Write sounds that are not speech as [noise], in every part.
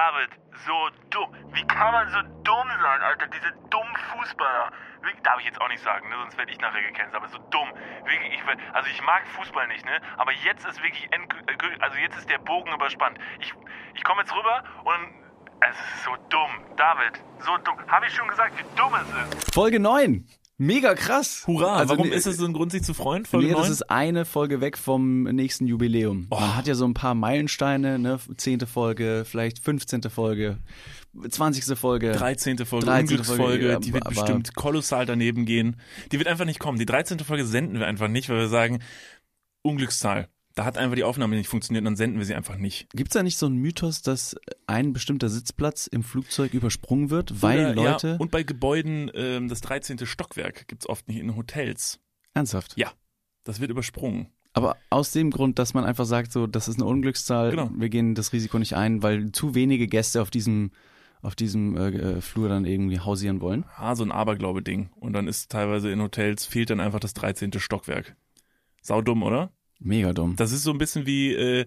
David, so dumm. Wie kann man so dumm sein, Alter? Diese dummen Fußballer. Darf ich jetzt auch nicht sagen, ne? sonst werde ich nachher gecancelt, aber so dumm. Wirklich, ich, also ich mag Fußball nicht, ne? Aber jetzt ist wirklich, also jetzt ist der Bogen überspannt. Ich, ich komme jetzt rüber und es ist so dumm. David, so dumm. Habe ich schon gesagt, wie dumm es ist? Folge 9. Mega krass. Hurra, Also, warum nee, ist es so ein Grund, sich zu freuen? Folge Nee, das 9? ist eine Folge weg vom nächsten Jubiläum. Oh. Man hat ja so ein paar Meilensteine, ne? Zehnte Folge, vielleicht 15. Folge, 20. Folge. 13. Folge, 13. Unglücksfolge, Folge, ja, die wird bestimmt kolossal daneben gehen. Die wird einfach nicht kommen. Die 13. Folge senden wir einfach nicht, weil wir sagen, Unglückszahl. Da hat einfach die Aufnahme nicht funktioniert und dann senden wir sie einfach nicht. Gibt's da nicht so einen Mythos, dass ein bestimmter Sitzplatz im Flugzeug übersprungen wird, weil Oder, Leute... Ja, und bei Gebäuden, ähm, das 13. Stockwerk gibt's oft nicht in Hotels. ernsthaft? Ja, das wird übersprungen. Aber aus dem Grund, dass man einfach sagt, so, das ist eine Unglückszahl, Genau. wir gehen das Risiko nicht ein, weil zu wenige Gäste auf diesem auf diesem äh, äh, Flur dann irgendwie hausieren wollen. Ah, so ein Aberglaube-Ding. Und dann ist teilweise in Hotels, fehlt dann einfach das 13. Stockwerk. Saudumm, oder? Mega dumm. Das ist so ein bisschen wie, äh,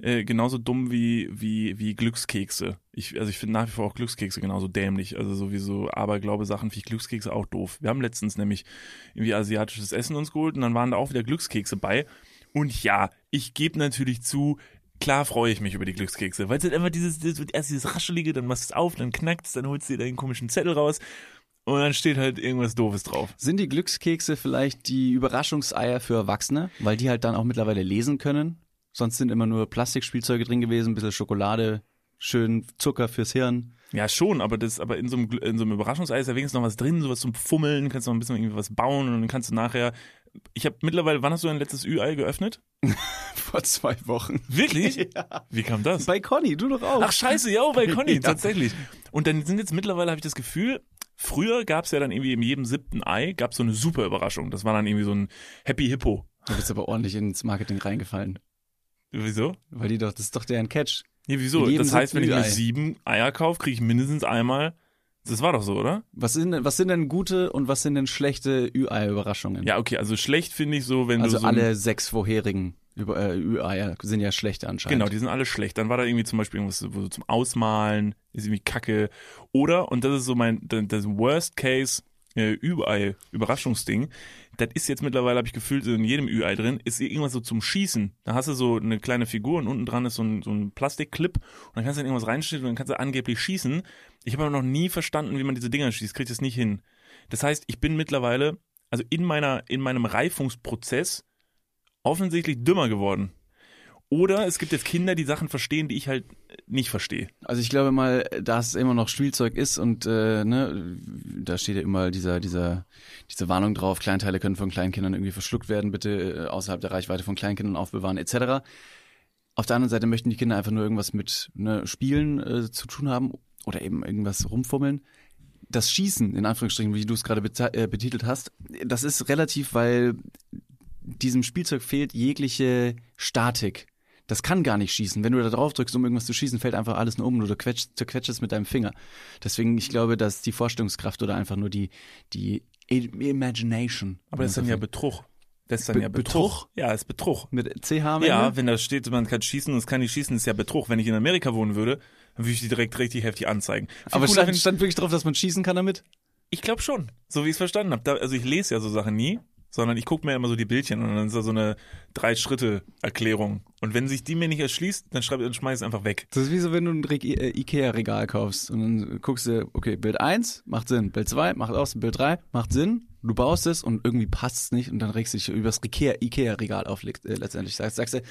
äh, genauso dumm wie, wie, wie Glückskekse. Ich, also ich finde nach wie vor auch Glückskekse genauso dämlich. Also sowieso Aberglaube-Sachen finde ich Glückskekse auch doof. Wir haben letztens nämlich irgendwie asiatisches Essen uns geholt und dann waren da auch wieder Glückskekse bei. Und ja, ich gebe natürlich zu, klar freue ich mich über die Glückskekse, weil es halt einfach dieses, dieses, erst dieses Raschelige, dann machst du es auf, dann knackt es, dann holst du dir deinen komischen Zettel raus und dann steht halt irgendwas Doofes drauf. Sind die Glückskekse vielleicht die Überraschungseier für Erwachsene, weil die halt dann auch mittlerweile lesen können? Sonst sind immer nur Plastikspielzeuge drin gewesen, ein bisschen Schokolade, schön Zucker fürs Hirn. Ja, schon, aber das, aber in so einem, in so einem Überraschungsei ist ja wenigstens noch was drin, sowas zum Fummeln, kannst noch ein bisschen irgendwie was bauen und dann kannst du nachher. Ich habe mittlerweile, wann hast du dein letztes Ü-Ei geöffnet? [laughs] Vor zwei Wochen. Wirklich? [laughs] Wie kam das? Bei Conny, du doch auch. Ach scheiße, ja, bei Conny, [laughs] Ja. tatsächlich. Und dann sind jetzt mittlerweile, habe ich das Gefühl, früher gab's ja dann irgendwie in jedem siebten Ei, gab's so eine super Überraschung. Das war dann irgendwie so ein Happy Hippo. Du bist aber ordentlich ins Marketing reingefallen. Wieso? Weil die doch, das ist doch deren Catch. Nee, wieso? Das heißt, wenn ich mir sieben Eier kaufe, kriege ich mindestens einmal. Das war doch so, oder? Was sind, denn- was sind denn gute und was sind denn schlechte Ü-Ei-Überraschungen? Ja, okay, also schlecht finde ich so, wenn also du so ein- alle sechs vorherigen Über- äh, Ü-Eier sind ja schlechte anscheinend. Genau, die sind alle schlecht. Dann war da irgendwie zum Beispiel irgendwas so zum Ausmalen, ist irgendwie Kacke. Oder, und das ist so mein, das Worst Case äh, Ü-Ei, Überraschungsding. Das ist jetzt mittlerweile, habe ich gefühlt, in jedem Ü-Ei drin, ist irgendwas so zum Schießen. Da hast du so eine kleine Figur und unten dran ist so ein, so ein Plastikclip und dann kannst du dann irgendwas reinstellen und dann kannst du angeblich schießen. Ich habe aber noch nie verstanden, wie man diese Dinger schießt, krieg das nicht hin. Das heißt, ich bin mittlerweile, also in meiner, in meinem Reifungsprozess offensichtlich dümmer geworden. Oder es gibt jetzt Kinder, die Sachen verstehen, die ich halt nicht verstehe. Also ich glaube mal, da es immer noch Spielzeug ist und äh, ne, da steht ja immer dieser, dieser, diese Warnung drauf, Kleinteile können von Kleinkindern irgendwie verschluckt werden, bitte äh, außerhalb der Reichweite von Kleinkindern aufbewahren, etc. Auf der anderen Seite möchten die Kinder einfach nur irgendwas mit ne, Spielen äh, zu tun haben oder eben irgendwas rumfummeln. Das Schießen, in Anführungsstrichen, wie du es gerade äh, betitelt hast, das ist relativ, weil diesem Spielzeug fehlt jegliche Statik. Das kann gar nicht schießen. Wenn du da drauf drückst, um irgendwas zu schießen, fällt einfach alles nur um. Oder du quetschst, es mit deinem Finger. Deswegen, ich glaube, dass die Vorstellungskraft oder einfach nur die, die Imagination. Aber das ist dann ja Betrug. Das ist dann Be- ja Betrug. Ja, ist Betrug. mit CH am Ja, wenn da steht, man kann schießen und es kann nicht schießen, ist ja Betrug. Wenn ich in Amerika wohnen würde, dann würde ich die direkt richtig heftig anzeigen. Viel Aber cooler stand, stand wirklich drauf, dass man schießen kann damit? Ich glaube schon, so wie ich es verstanden habe. Da, also ich lese ja so Sachen nie, sondern ich gucke mir immer so die Bildchen und dann ist da so eine Drei-Schritte-Erklärung. Und wenn sich die mir nicht erschließt, dann, schreib, dann schmeiß ich es einfach weg. Das ist wie so, wenn du ein Re- äh, Ikea-Regal kaufst und dann guckst du, okay, Bild 1 macht Sinn, Bild 2 macht aus, Bild 3 macht Sinn, du baust es und irgendwie passt es nicht und dann regst du dich über das Ikea- Ikea-Regal auf äh, letztendlich. Sagst, sagst du,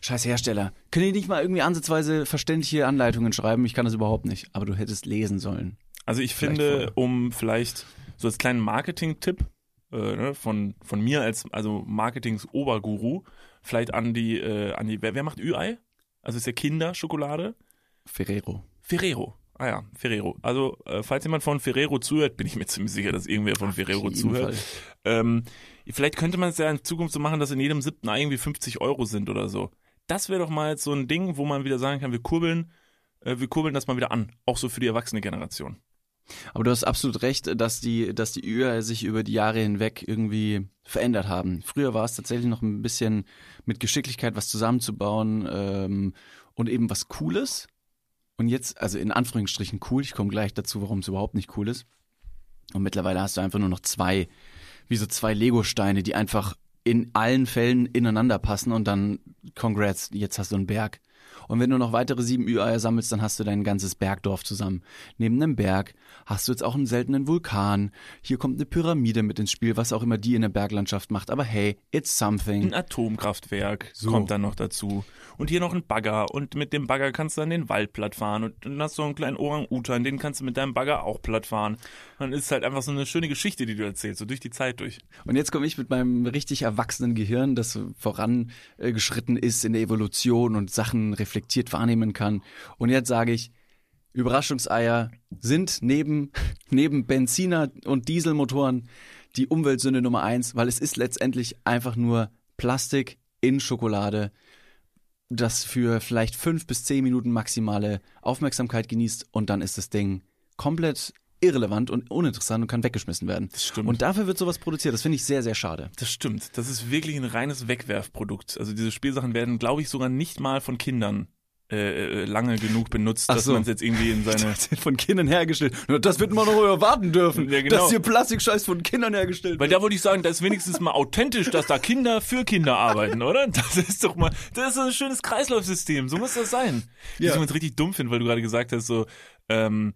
scheiß Hersteller, können die nicht mal irgendwie ansatzweise verständliche Anleitungen schreiben? Ich kann das überhaupt nicht. Aber du hättest lesen sollen. Also ich Vielleicht finde, vorher. um vielleicht so als kleinen Marketing-Tipp äh, ne, von, von mir als also Marketings-Oberguru, vielleicht an die, äh, an die, wer, wer macht Ü-Ei? Also ist ja Kinderschokolade? Ferrero. Ferrero. Ah ja, Ferrero. Also, äh, falls jemand von Ferrero zuhört, bin ich mir ziemlich sicher, dass irgendwer von Ferrero jeden zuhört. Ähm, vielleicht könnte man es ja in Zukunft so machen, dass in jedem siebten Ei irgendwie 50 Euro sind oder so. Das wäre doch mal jetzt so ein Ding, wo man wieder sagen kann, wir kurbeln, äh, wir kurbeln das mal wieder an. Auch so für die erwachsene Generation. Aber du hast absolut recht, dass die, dass die Ü sich über die Jahre hinweg irgendwie verändert haben. Früher war es tatsächlich noch ein bisschen mit Geschicklichkeit was zusammenzubauen ähm, und eben was Cooles. Und jetzt, also in Anführungsstrichen cool, ich komme gleich dazu, warum es überhaupt nicht cool ist. Und mittlerweile hast du einfach nur noch zwei, wie so zwei Lego-Steine, die einfach in allen Fällen ineinander passen und dann, congrats, jetzt hast du einen Berg. Und wenn du noch weitere sieben Ü-Eier sammelst, dann hast du dein ganzes Bergdorf zusammen. Neben einem Berg hast du jetzt auch einen seltenen Vulkan. Hier kommt eine Pyramide mit ins Spiel, was auch immer die in der Berglandschaft macht. Aber hey, it's something. Ein Atomkraftwerk kommt dann noch dazu. Und hier noch ein Bagger. Und mit dem Bagger kannst du dann den Wald platt fahren. Und dann hast du einen kleinen Orang-Utan, den kannst du mit deinem Bagger auch platt fahren. Dann ist es halt einfach so eine schöne Geschichte, die du erzählst, so durch die Zeit durch. Und jetzt komme ich mit meinem richtig erwachsenen Gehirn, das vorangeschritten ist in der Evolution und Sachen reflektiert wahrnehmen kann. Und jetzt sage ich, Überraschungseier sind neben, [laughs] neben Benziner und Dieselmotoren die Umweltsünde Nummer eins, weil es ist letztendlich einfach nur Plastik in Schokolade, das für vielleicht fünf bis zehn Minuten maximale Aufmerksamkeit genießt und dann ist das Ding komplett irrelevant und uninteressant und kann weggeschmissen werden. Das stimmt. Und dafür wird sowas produziert. Das finde ich sehr, sehr schade. Das stimmt. Das ist wirklich ein reines Wegwerfprodukt. Also diese Spielsachen werden, glaube ich, sogar nicht mal von Kindern äh, äh, lange genug benutzt, Ach dass so. man es jetzt irgendwie in seine. [laughs] von Kindern hergestellt. Das wird man noch erwarten dürfen, Ja, genau. dass hier Plastikscheiß von Kindern hergestellt Weil da würde ich sagen, das ist wenigstens mal authentisch, dass da Kinder für Kinder arbeiten, oder? Das ist doch mal, das ist so ein schönes Kreislaufsystem. So muss das sein. Ja. Ich jetzt richtig dumm finde, weil du gerade gesagt hast, so, ähm,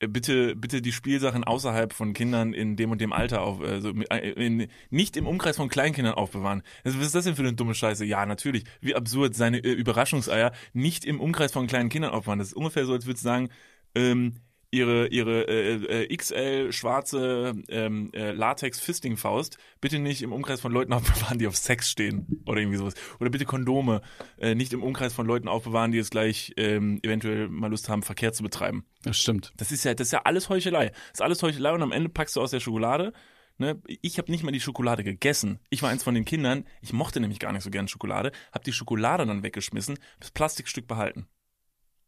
bitte, bitte die Spielsachen außerhalb von Kindern in dem und dem Alter auf, also in, nicht im Umkreis von Kleinkindern aufbewahren. Also was ist das denn für eine dumme Scheiße? Ja, natürlich. Wie absurd seine äh, Überraschungseier nicht im Umkreis von kleinen Kindern aufbewahren. Das ist ungefähr so, als würdest du sagen, ähm, ihre ihre äh, äh, XL schwarze ähm, äh, Latex Fisting Faust bitte nicht im Umkreis von Leuten [laughs] aufbewahren, die auf Sex stehen oder irgendwie sowas oder bitte Kondome äh, nicht im Umkreis von Leuten aufbewahren, die jetzt gleich ähm, eventuell mal Lust haben Verkehr zu betreiben. Das stimmt. Das ist ja das ist ja alles Heuchelei. Das ist alles Heuchelei und am Ende packst du aus der Schokolade Ne, ich habe nicht mal die Schokolade gegessen. Ich war eins von den Kindern. Ich mochte nämlich gar nicht so gern Schokolade. Hab die Schokolade dann weggeschmissen, das Plastikstück behalten.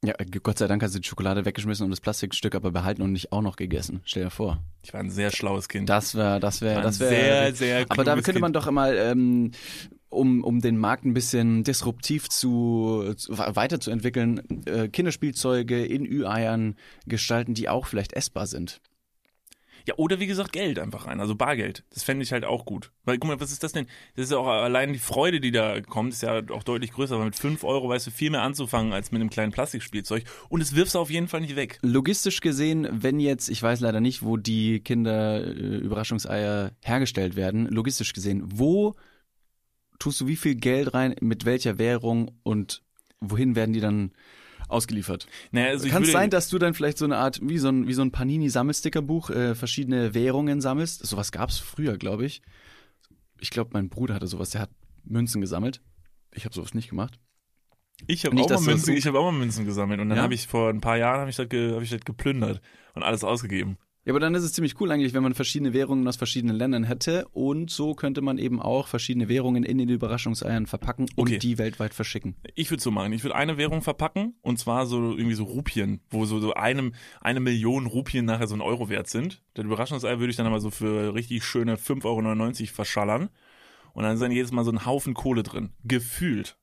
Ja, Gott sei Dank hast du die Schokolade weggeschmissen und das Plastikstück aber behalten und nicht auch noch gegessen. Stell dir vor. Ich war ein sehr schlaues Kind. Das wäre, das wäre, das wäre. sehr, sehr Aber da könnte man doch mal, ähm, um, um den Markt ein bisschen disruptiv zu, zu weiterzuentwickeln, äh, Kinderspielzeuge in Ü-Eiern gestalten, die auch vielleicht essbar sind. Ja, oder wie gesagt, Geld einfach rein, also Bargeld. Das fände ich halt auch gut. Weil, guck mal, was ist das denn? Das ist ja auch allein die Freude, die da kommt, ist ja auch deutlich größer. Aber mit 5 Euro weißt du viel mehr anzufangen als mit einem kleinen Plastikspielzeug. Und es wirfst du auf jeden Fall nicht weg. Logistisch gesehen, wenn jetzt, ich weiß leider nicht, wo die Kinder-Überraschungseier hergestellt werden, logistisch gesehen, wo tust du wie viel Geld rein, mit welcher Währung und wohin werden die dann ausgeliefert? Naja, also Kann es sein, dass du dann vielleicht so eine Art, wie so ein, wie so ein Panini-Sammelstickerbuch, äh, verschiedene Währungen sammelst? Sowas gab es früher, glaube ich. Ich glaube, mein Bruder hatte sowas, der hat Münzen gesammelt. Ich habe sowas nicht gemacht. Ich habe auch, mal Münzen, so- ich hab auch mal Münzen gesammelt und dann Ja? habe ich vor ein paar Jahren habe ich, das ge, hab ich das geplündert und alles ausgegeben. Ja, aber dann ist es ziemlich cool eigentlich, wenn man verschiedene Währungen aus verschiedenen Ländern hätte und so könnte man eben auch verschiedene Währungen in den Überraschungseiern verpacken und Okay. die weltweit verschicken. Ich würde so machen. Ich würde eine Währung verpacken und zwar so irgendwie so Rupien, wo so, so einem, eine Million Rupien nachher so ein Euro wert sind. Das Überraschungsei würde ich dann aber so für richtig schöne 5,99 Euro verschallern und dann ist dann jedes Mal so ein Haufen Kohle drin. Gefühlt.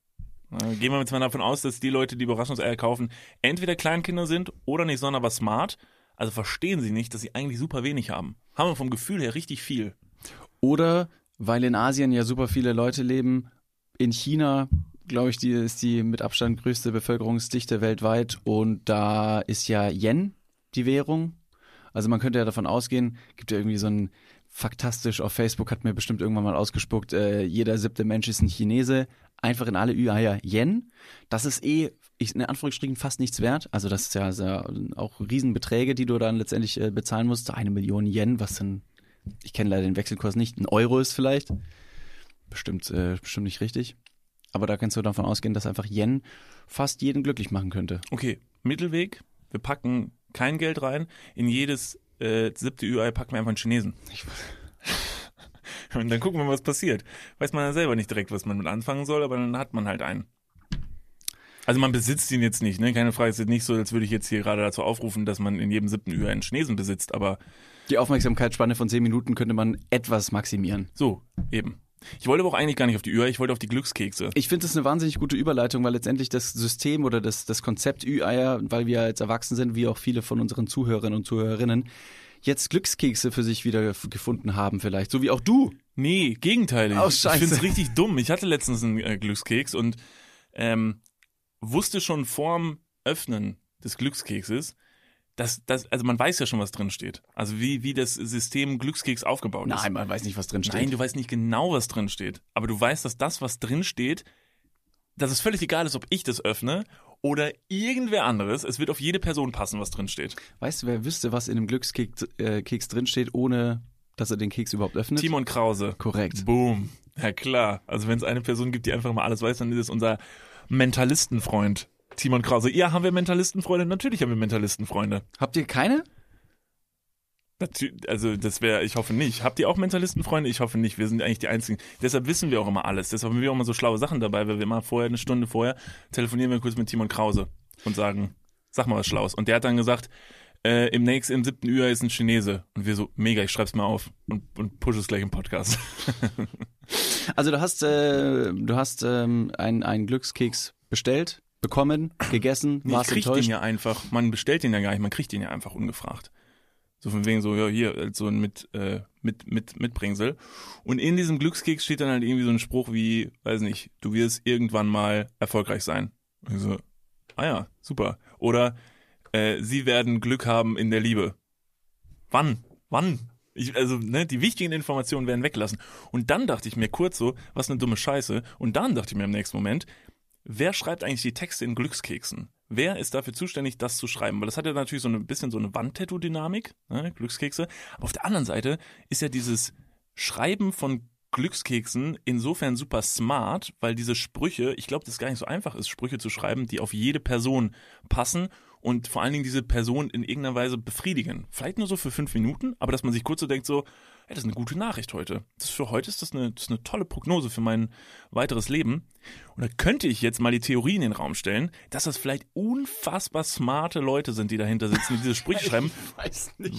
Gehen wir jetzt mal davon aus, dass die Leute, die Überraschungseier kaufen, entweder Kleinkinder sind oder nicht sonderbar smart. Also verstehen sie nicht, dass sie eigentlich super wenig haben. Haben wir vom Gefühl her richtig viel. Oder weil in Asien ja super viele Leute leben, in China, glaube ich, die ist die mit Abstand größte Bevölkerungsdichte weltweit und da ist ja Yen die Währung. Also man könnte ja davon ausgehen, gibt ja irgendwie so ein faktastisch auf Facebook hat mir bestimmt irgendwann mal ausgespuckt, äh, jeder siebte Mensch ist ein Chinese, einfach in alle Ü-Eier Yen. Das ist eh, ich, in Anführungsstrichen fast nichts wert. Also das ist ja, sehr, auch Riesenbeträge, die du dann letztendlich äh, bezahlen musst. Eine Million Yen, was dann, ich kenne leider den Wechselkurs nicht, ein Euro ist vielleicht. Bestimmt, äh, bestimmt nicht richtig. Aber da kannst du davon ausgehen, dass einfach Yen fast jeden glücklich machen könnte. Okay, Mittelweg. Wir packen kein Geld rein. In jedes äh, siebte Ü-Ei packen wir einfach einen Chinesen. [laughs] Und dann gucken wir, was passiert. Weiß man ja selber nicht direkt, was man mit anfangen soll, aber dann hat man halt einen. Also man besitzt ihn jetzt nicht, ne? Keine Frage, es ist nicht so, als würde ich jetzt hier gerade dazu aufrufen, dass man in jedem siebten Ü-Ei einen Chinesen besitzt, aber Die Aufmerksamkeitsspanne von 10 Minuten könnte man etwas maximieren. so, eben. Ich wollte aber auch eigentlich gar nicht auf die Ü-Eier, ich wollte auf die Glückskekse. Ich finde das eine wahnsinnig gute Überleitung, weil letztendlich das System oder das, das Konzept Ü-Eier, weil wir als Erwachsene sind, wie auch viele von unseren Zuhörerinnen und Zuhörerinnen, jetzt Glückskekse für sich wieder gefunden haben vielleicht, so wie auch du. Nee, gegenteilig. Oh, ich scheiße. finde es richtig dumm. Ich hatte letztens einen äh, Glückskeks und ähm, wusste schon vorm Öffnen des Glückskekses, dass das, also man weiß ja schon, was drin steht. Also wie, wie das System Glückskeks aufgebaut ist. Nein, man weiß nicht, was drin steht. Nein, du weißt nicht genau, was drin steht. Aber du weißt, dass das, was drin steht, dass es völlig egal ist, ob ich das öffne oder irgendwer anderes. Es wird auf jede Person passen, was drin steht. Weißt du, wer wüsste, was in dem Glückskeks äh, Keks drin steht, ohne dass er den Keks überhaupt öffnet? Timon Krause. Korrekt. Boom. Ja klar. Also wenn es eine Person gibt, die einfach mal alles weiß, dann ist es unser Mentalistenfreund. Timon Krause. Ja, haben wir Mentalistenfreunde? Natürlich haben wir Mentalistenfreunde. Habt ihr keine? Also das wäre, ich hoffe nicht. Habt ihr auch Mentalistenfreunde? Ich hoffe nicht. Wir sind eigentlich die Einzigen. Deshalb wissen wir auch immer alles. Deshalb haben wir auch immer so schlaue Sachen dabei, weil wir immer vorher, eine Stunde vorher, telefonieren wir kurz mit Timon Krause und sagen, sag mal was Schlaues. Und der hat dann gesagt, äh, im nächsten, im siebten Ü ist ein Chinese. Und wir so, mega, ich schreib's mal auf und, und push es gleich im Podcast. [laughs] Also du hast, äh, du hast ähm, einen Glückskeks bestellt, bekommen, [clears throat] gegessen, Nee, ich warst krieg den ja einfach, man bestellt den ja gar nicht, man kriegt den ja einfach ungefragt. So von wegen so, ja, hier, so ein mit, äh, mit, mit, Mitbringsel. Und in diesem Glückskeks steht dann halt irgendwie so ein Spruch wie, weiß nicht, du wirst irgendwann mal erfolgreich sein. Und ich so, ah ja, super. Oder, äh, sie werden Glück haben in der Liebe. Wann? Wann? Ich, also, ne, die wichtigen Informationen werden weggelassen. Und dann dachte ich mir kurz so, was eine dumme Scheiße. Und dann dachte ich mir im nächsten Moment, wer schreibt eigentlich die Texte in Glückskeksen? Wer ist dafür zuständig, das zu schreiben? Weil das hat ja natürlich so ein bisschen so eine Wandtattoo-Dynamik, ne, Glückskekse. Aber auf der anderen Seite ist ja dieses Schreiben von Glückskeksen insofern super smart, weil diese Sprüche, ich glaube, das ist gar nicht so einfach ist, Sprüche zu schreiben, die auf jede Person passen und vor allen Dingen diese Person in irgendeiner Weise befriedigen. Vielleicht nur so für fünf Minuten, aber dass man sich kurz so denkt, so, ey, das ist eine gute Nachricht heute. Das für heute ist das eine, das ist eine tolle Prognose für mein weiteres Leben. Und da könnte ich jetzt mal die Theorie in den Raum stellen, dass das vielleicht unfassbar smarte Leute sind, die dahinter sitzen, die diese Sprüche [laughs] schreiben.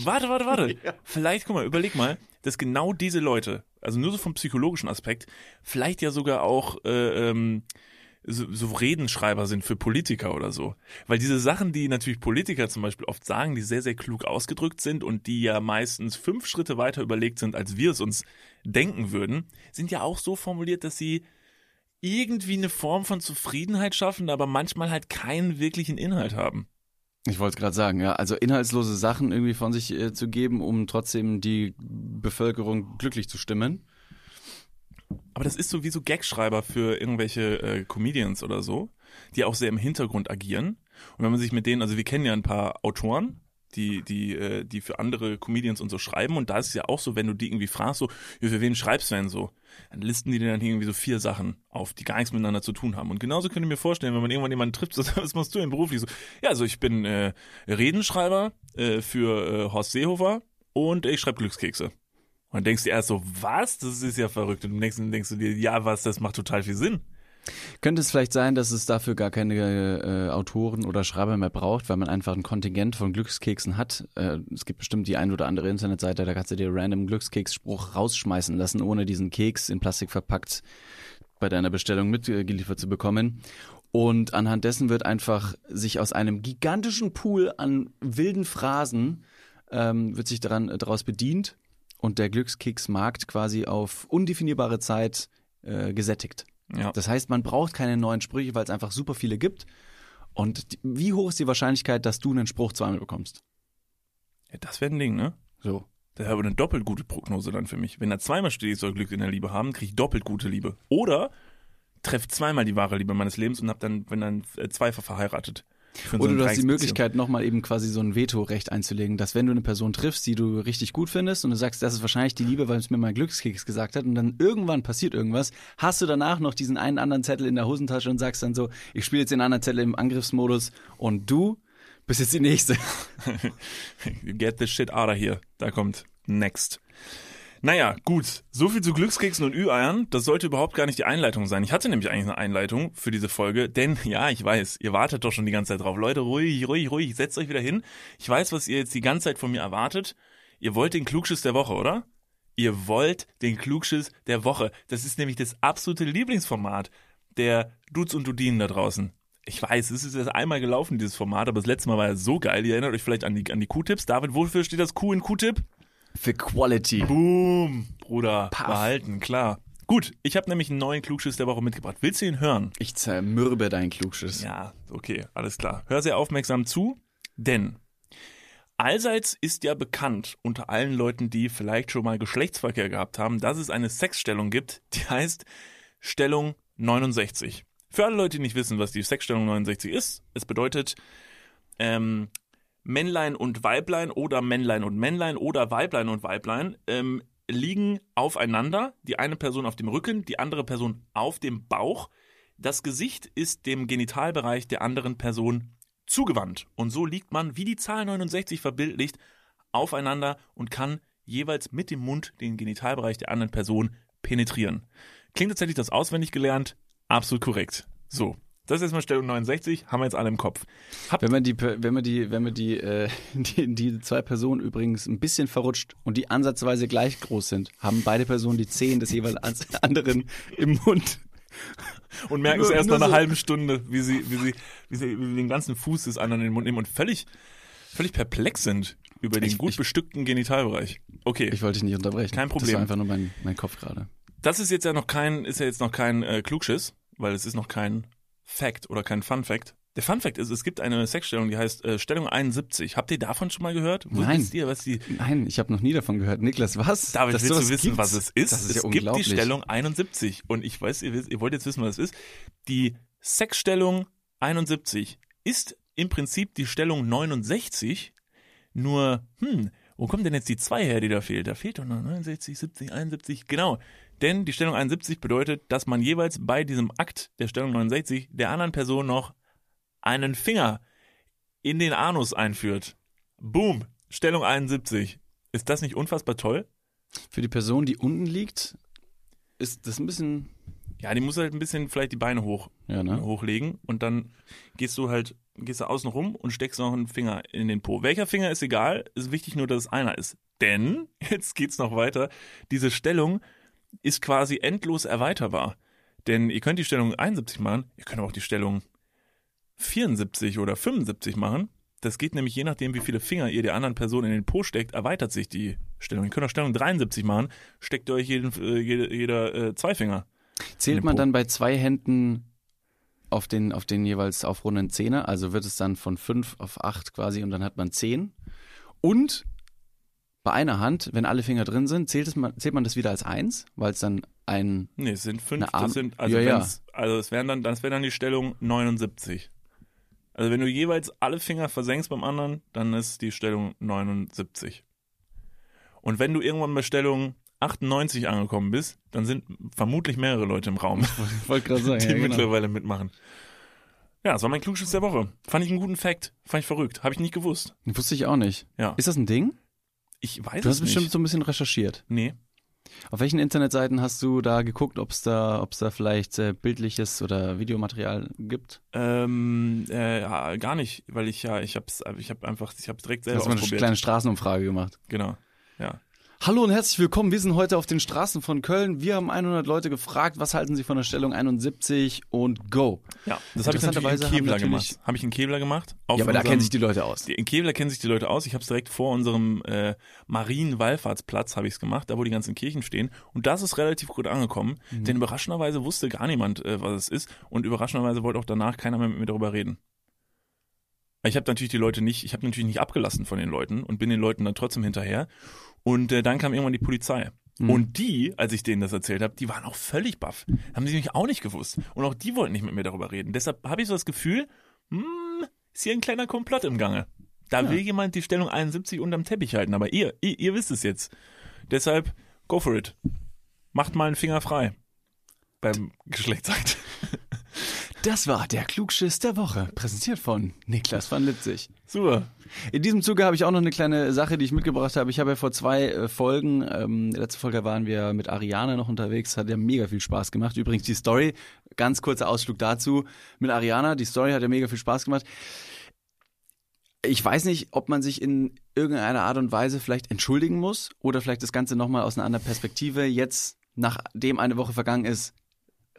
Warte, warte, warte. [laughs] Vielleicht, guck mal, überleg mal, dass genau diese Leute, also nur so vom psychologischen Aspekt, vielleicht ja sogar auch äh, ähm, so, so Redenschreiber sind für Politiker oder so. Weil diese Sachen, die natürlich Politiker zum Beispiel oft sagen, die sehr, sehr klug ausgedrückt sind und die ja meistens fünf Schritte weiter überlegt sind, als wir es uns denken würden, sind ja auch so formuliert, dass sie irgendwie eine Form von Zufriedenheit schaffen, aber manchmal halt keinen wirklichen Inhalt haben. Ich wollte es gerade sagen, ja. Also inhaltslose Sachen irgendwie von sich äh, zu geben, um trotzdem die Bevölkerung glücklich zu stimmen. Aber das ist sowieso Gagschreiber für irgendwelche äh, Comedians oder so, die auch sehr im Hintergrund agieren. Und wenn man sich mit denen, also wir kennen ja ein paar Autoren, die, die, äh, die für andere Comedians und so schreiben. Und da ist es ja auch so, wenn du die irgendwie fragst, so, für wen schreibst du denn so? Dann listen die dir dann irgendwie so vier Sachen auf, die gar nichts miteinander zu tun haben. Und genauso könnte ich mir vorstellen, wenn man irgendwann jemanden trifft, [laughs] so, was machst du denn beruflich? So, ja, also ich bin äh, Redenschreiber äh, für äh, Horst Seehofer und ich schreibe Glückskekse. Und denkst du erst so, was? Das ist ja verrückt. Und im nächsten denkst du dir, ja, was, das macht total viel Sinn. Könnte es vielleicht sein, dass es dafür gar keine äh, Autoren oder Schreiber mehr braucht, weil man einfach ein Kontingent von Glückskeksen hat? Äh, es gibt bestimmt die ein oder andere Internetseite, da kannst du dir random Glückskeksspruch rausschmeißen lassen, ohne diesen Keks in Plastik verpackt bei deiner Bestellung mitgeliefert zu bekommen. Und anhand dessen wird einfach sich aus einem gigantischen Pool an wilden Phrasen ähm, wird sich daran äh, daraus bedient und der Glückskeksmarkt quasi auf undefinierbare Zeit äh, gesättigt. Ja. Das heißt, man braucht keine neuen Sprüche, weil es einfach super viele gibt. Und die, wie hoch ist die Wahrscheinlichkeit, dass du einen Spruch zweimal bekommst? ja das wäre ein Ding, ne? So. Das wäre aber eine doppelt gute Prognose dann für mich. Wenn da zweimal steht, ich soll Glück in der Liebe haben, kriege ich doppelt gute Liebe. Oder treffe zweimal die wahre Liebe meines Lebens und hab dann, wenn dann äh, zweifach verheiratet. Oder du hast die. Möglichkeit, nochmal eben quasi so ein Vetorecht einzulegen, dass wenn du eine Person triffst, die du richtig gut findest und du sagst, das ist wahrscheinlich die Liebe, weil es mir mein Glückskeks gesagt hat und dann irgendwann passiert irgendwas, hast du danach noch diesen einen anderen Zettel in der Hosentasche und sagst dann so, ich spiele jetzt den anderen Zettel im Angriffsmodus und du bist jetzt die Nächste. [laughs] Get the shit out of here. Da kommt next. Naja, gut. So viel zu Glückskeksen und Ü-Eiern. Das sollte überhaupt gar nicht die Einleitung sein. Ich hatte nämlich eigentlich eine Einleitung für diese Folge, denn [laughs] ja, ich weiß, ihr wartet doch schon die ganze Zeit drauf. Leute, ruhig, ruhig, ruhig, setzt euch wieder hin. Ich weiß, was ihr jetzt die ganze Zeit von mir erwartet. Ihr wollt den Klugschiss der Woche, oder? Ihr wollt den Klugschiss der Woche. Das ist nämlich das absolute Lieblingsformat der Dudes und Dudinen da draußen. Ich weiß, es ist erst einmal gelaufen, dieses Format, aber das letzte Mal war ja so geil. Ihr erinnert euch vielleicht an die, an die Q-Tips. David, wofür steht das Q in Q-Tip? Für Quality. Boom, Bruder. Paff. Behalten, klar. Gut, ich habe nämlich einen neuen Klugschiss der Woche mitgebracht. Willst du ihn hören? Ich zermürbe deinen Klugschiss. Ja, okay, alles klar. Hör sehr aufmerksam zu, denn allseits ist ja bekannt unter allen Leuten, die vielleicht schon mal Geschlechtsverkehr gehabt haben, dass es eine Sexstellung gibt, die heißt Stellung 69. Für alle Leute, die nicht wissen, was die Sexstellung 69 ist, es bedeutet ähm, Männlein und Weiblein oder Männlein und Männlein oder Weiblein und Weiblein ähm, liegen aufeinander, die eine Person auf dem Rücken, die andere Person auf dem Bauch. Das Gesicht ist dem Genitalbereich der anderen Person zugewandt. Und so liegt man, wie die Zahl 69 verbildlicht, aufeinander und kann jeweils mit dem Mund den Genitalbereich der anderen Person penetrieren. Klingt tatsächlich das auswendig gelernt? Absolut korrekt. So. Das ist jetzt mal Stellung 69, haben wir jetzt alle im Kopf. Habt Wenn man die, wenn man die, wenn man die, äh, [laughs] die, die zwei Personen übrigens ein bisschen verrutscht und die ansatzweise gleich groß sind, haben beide Personen die Zehen des jeweils [laughs] anderen im Mund. und merken Nur- es erst nach einer so- halben Stunde, wie sie, wie sie, wie sie, den ganzen Fuß des anderen in den Mund nehmen und völlig, völlig perplex sind über den Ich- gut ich- bestückten Genitalbereich. Okay. Ich wollte dich nicht unterbrechen. Kein Das Problem. war einfach nur mein, mein Kopf gerade. Das ist jetzt ja noch kein, ist ja jetzt noch kein äh, Klugschiss, weil es ist noch kein Fact oder kein Fun Fact. Der Fun Fact ist, es gibt eine Sexstellung, die heißt äh, Stellung 71. Habt ihr davon schon mal gehört? Nein. Wisst ihr, was die Nein, ich habe noch nie davon gehört. Niklas, was? David, Dass willst du wissen, gibt's? was es ist? Das ist es ja gibt die. Stellung 71. Und ich weiß, ihr, wisst, ihr wollt jetzt wissen, was es ist. Die Sexstellung 71 ist im Prinzip die Stellung 69. Nur, hm, wo kommt denn jetzt die 2 her, die da fehlt? Da fehlt doch noch 69, 70, 71. Genau. Denn die Stellung 71 bedeutet, dass man jeweils bei diesem Akt der Stellung 69 der anderen Person noch einen Finger in den Anus einführt. Boom. Stellung 71. Ist das nicht unfassbar toll? Für die Person, die unten liegt, ist das ein bisschen. Ja, die muss halt ein bisschen vielleicht die Beine hoch, Ja, ne? hochlegen und dann gehst du halt, gehst du außen rum und steckst noch einen Finger in den Po. Welcher Finger ist egal, ist wichtig nur, dass es einer ist. Denn, [laughs] jetzt geht's noch weiter, diese Stellung ist quasi endlos erweiterbar. Denn ihr könnt die Stellung 71 machen, ihr könnt aber auch die Stellung 74 oder 75 machen. Das geht nämlich je nachdem, wie viele Finger ihr der anderen Person in den Po steckt, erweitert sich die Stellung. Ihr könnt auch Stellung 73 machen, steckt ihr euch jeden, äh, jeder, jeder äh, zwei Finger. Zählt man Po. dann bei zwei Händen auf den, auf den jeweils aufrunden Zehner? Also wird es dann von fünf auf acht quasi und dann hat man zehn. Und bei einer Hand, wenn alle Finger drin sind, zählt, es, man- zählt man das wieder als eins, weil es dann ein. Nee, es sind fünf. Das sind, also, Ja, ja. also es wären dann, das wäre dann die Stellung 79. Also wenn du jeweils alle Finger versenkst beim anderen, dann ist die Stellung 79. Und wenn du irgendwann bei Stellung 98 angekommen bist, dann sind vermutlich mehrere Leute im Raum, [laughs] sagen, die ja, genau. mittlerweile mitmachen. Ja, das war mein Klugschiss der Woche. Fand ich einen guten Fact. Fand ich verrückt. Habe ich nicht gewusst. Wusste ich auch nicht. Ja. Ist das ein Ding? Ich weiß Du es hast bestimmt nicht. so ein bisschen recherchiert. Nee. Auf welchen Internetseiten hast du da geguckt, ob es da, ob's da vielleicht äh, bildliches oder Videomaterial gibt? Ähm, äh, ja, gar nicht, weil ich ja, ich hab's, ich hab einfach, ich hab's direkt selber Hast du mal eine kleine Straßenumfrage gemacht? Genau. Ja. Hallo und herzlich willkommen. Wir sind heute auf den Straßen von Köln. Wir haben 100 Leute gefragt, was halten sie von der Stellung 71 und go. Ja, das habe ich natürlich in Kevlar natürlich- gemacht. Habe ich in Kevlar gemacht. Auf ja, aber da unserem- kennen sich die Leute aus. in Kevlar kennen sich die Leute aus. Ich habe es direkt vor unserem äh, Marienwallfahrtsplatz habe ich es gemacht, da wo die ganzen Kirchen stehen. Und das ist relativ gut angekommen, Mhm. denn überraschenderweise wusste gar niemand, äh, was es ist. Und überraschenderweise wollte auch danach keiner mehr mit mir darüber reden. Ich habe natürlich die Leute nicht, ich habe natürlich nicht abgelassen von den Leuten und bin den Leuten dann trotzdem hinterher. Und äh, dann kam irgendwann die Polizei. Mhm. Und die, als ich denen das erzählt habe, die waren auch völlig baff. Haben sie nämlich auch nicht gewusst. Und auch die wollten nicht mit mir darüber reden. Deshalb habe ich so das Gefühl, hm, ist hier ein kleiner Komplott im Gange. Da Ja. will jemand die Stellung 71 unterm Teppich halten. Aber ihr, ihr, ihr wisst es jetzt. Deshalb, go for it. Macht mal einen Finger frei. Beim Geschlechtsakt. [laughs] Das war der Klugschiss der Woche, präsentiert von Niklas van Litzig. Super. In diesem Zuge habe ich auch noch eine kleine Sache, die ich mitgebracht habe. Ich habe ja vor zwei äh, Folgen, ähm, letzte Folge waren wir mit Ariane noch unterwegs, hat ja mega viel Spaß gemacht. Übrigens die Story, ganz kurzer Ausflug dazu, mit Ariana, die Story hat ja mega viel Spaß gemacht. Ich weiß nicht, ob man sich in irgendeiner Art und Weise vielleicht entschuldigen muss oder vielleicht das Ganze nochmal aus einer anderen Perspektive jetzt, nachdem eine Woche vergangen ist,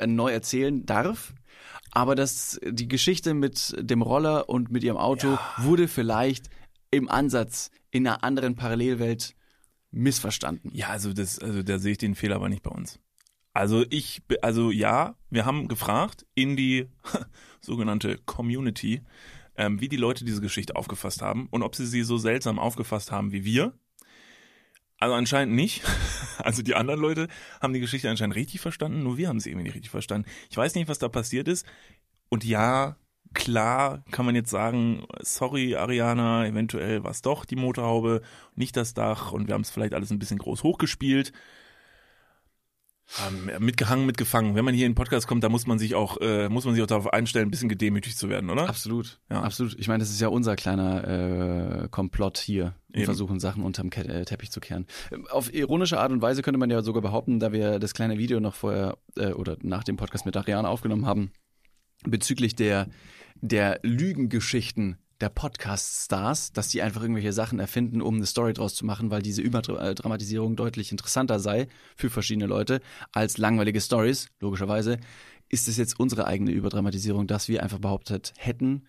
neu erzählen darf. Aber das, die Geschichte mit dem Roller und mit ihrem Auto Ja. wurde vielleicht im Ansatz in einer anderen Parallelwelt missverstanden. Ja, also das, also da sehe ich den Fehler aber nicht bei uns. Also ich, also ja, wir haben gefragt in die [laughs] sogenannte Community, ähm, wie die Leute diese Geschichte aufgefasst haben und ob sie sie so seltsam aufgefasst haben wie wir. Also anscheinend nicht. [laughs] Also die anderen Leute haben die Geschichte anscheinend richtig verstanden, nur wir haben sie irgendwie nicht richtig verstanden. Ich weiß nicht, was da passiert ist. Und ja, klar kann man jetzt sagen, sorry Ariana, eventuell war es doch die Motorhaube, nicht das Dach und wir haben es vielleicht alles ein bisschen groß hochgespielt. Ähm, mitgehangen, mitgefangen. Wenn man hier in den Podcast kommt, da muss man sich auch, äh, muss man sich auch darauf einstellen, ein bisschen gedemütigt zu werden, oder? Absolut, Ja. absolut. Ich meine, das ist ja unser kleiner äh, Komplott hier. Wir versuchen Sachen unterm Ke äh, Teppich zu kehren. Ähm, Auf ironische Art und Weise könnte man ja sogar behaupten, da wir das kleine Video noch vorher äh, oder nach dem Podcast mit Ariane aufgenommen haben, bezüglich der, der Lügengeschichten der Podcast-Stars, dass die einfach irgendwelche Sachen erfinden, um eine Story draus zu machen, weil diese Überdramatisierung deutlich interessanter sei für verschiedene Leute als langweilige Stories, logischerweise, ist es jetzt unsere eigene Überdramatisierung, dass wir einfach behauptet hätten,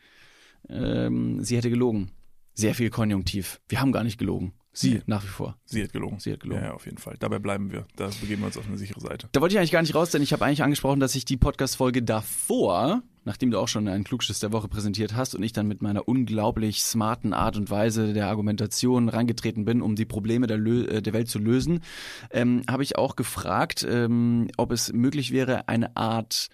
ähm, sie hätte gelogen. Sehr viel Konjunktiv. Wir haben gar nicht gelogen. Sie Nee. nach wie vor. Sie hat gelogen. Sie hat gelogen. Ja, ja, auf jeden Fall. Dabei bleiben wir. Da begeben wir uns auf eine sichere Seite. Da wollte ich eigentlich gar nicht raus, denn ich habe eigentlich angesprochen, dass ich die Podcast-Folge davor, nachdem du auch schon einen Klugschiss der Woche präsentiert hast und ich dann mit meiner unglaublich smarten Art und Weise der Argumentation rangetreten bin, um die Probleme der, Lö äh, der Welt zu lösen, ähm, habe ich auch gefragt, ähm, ob es möglich wäre, eine Art,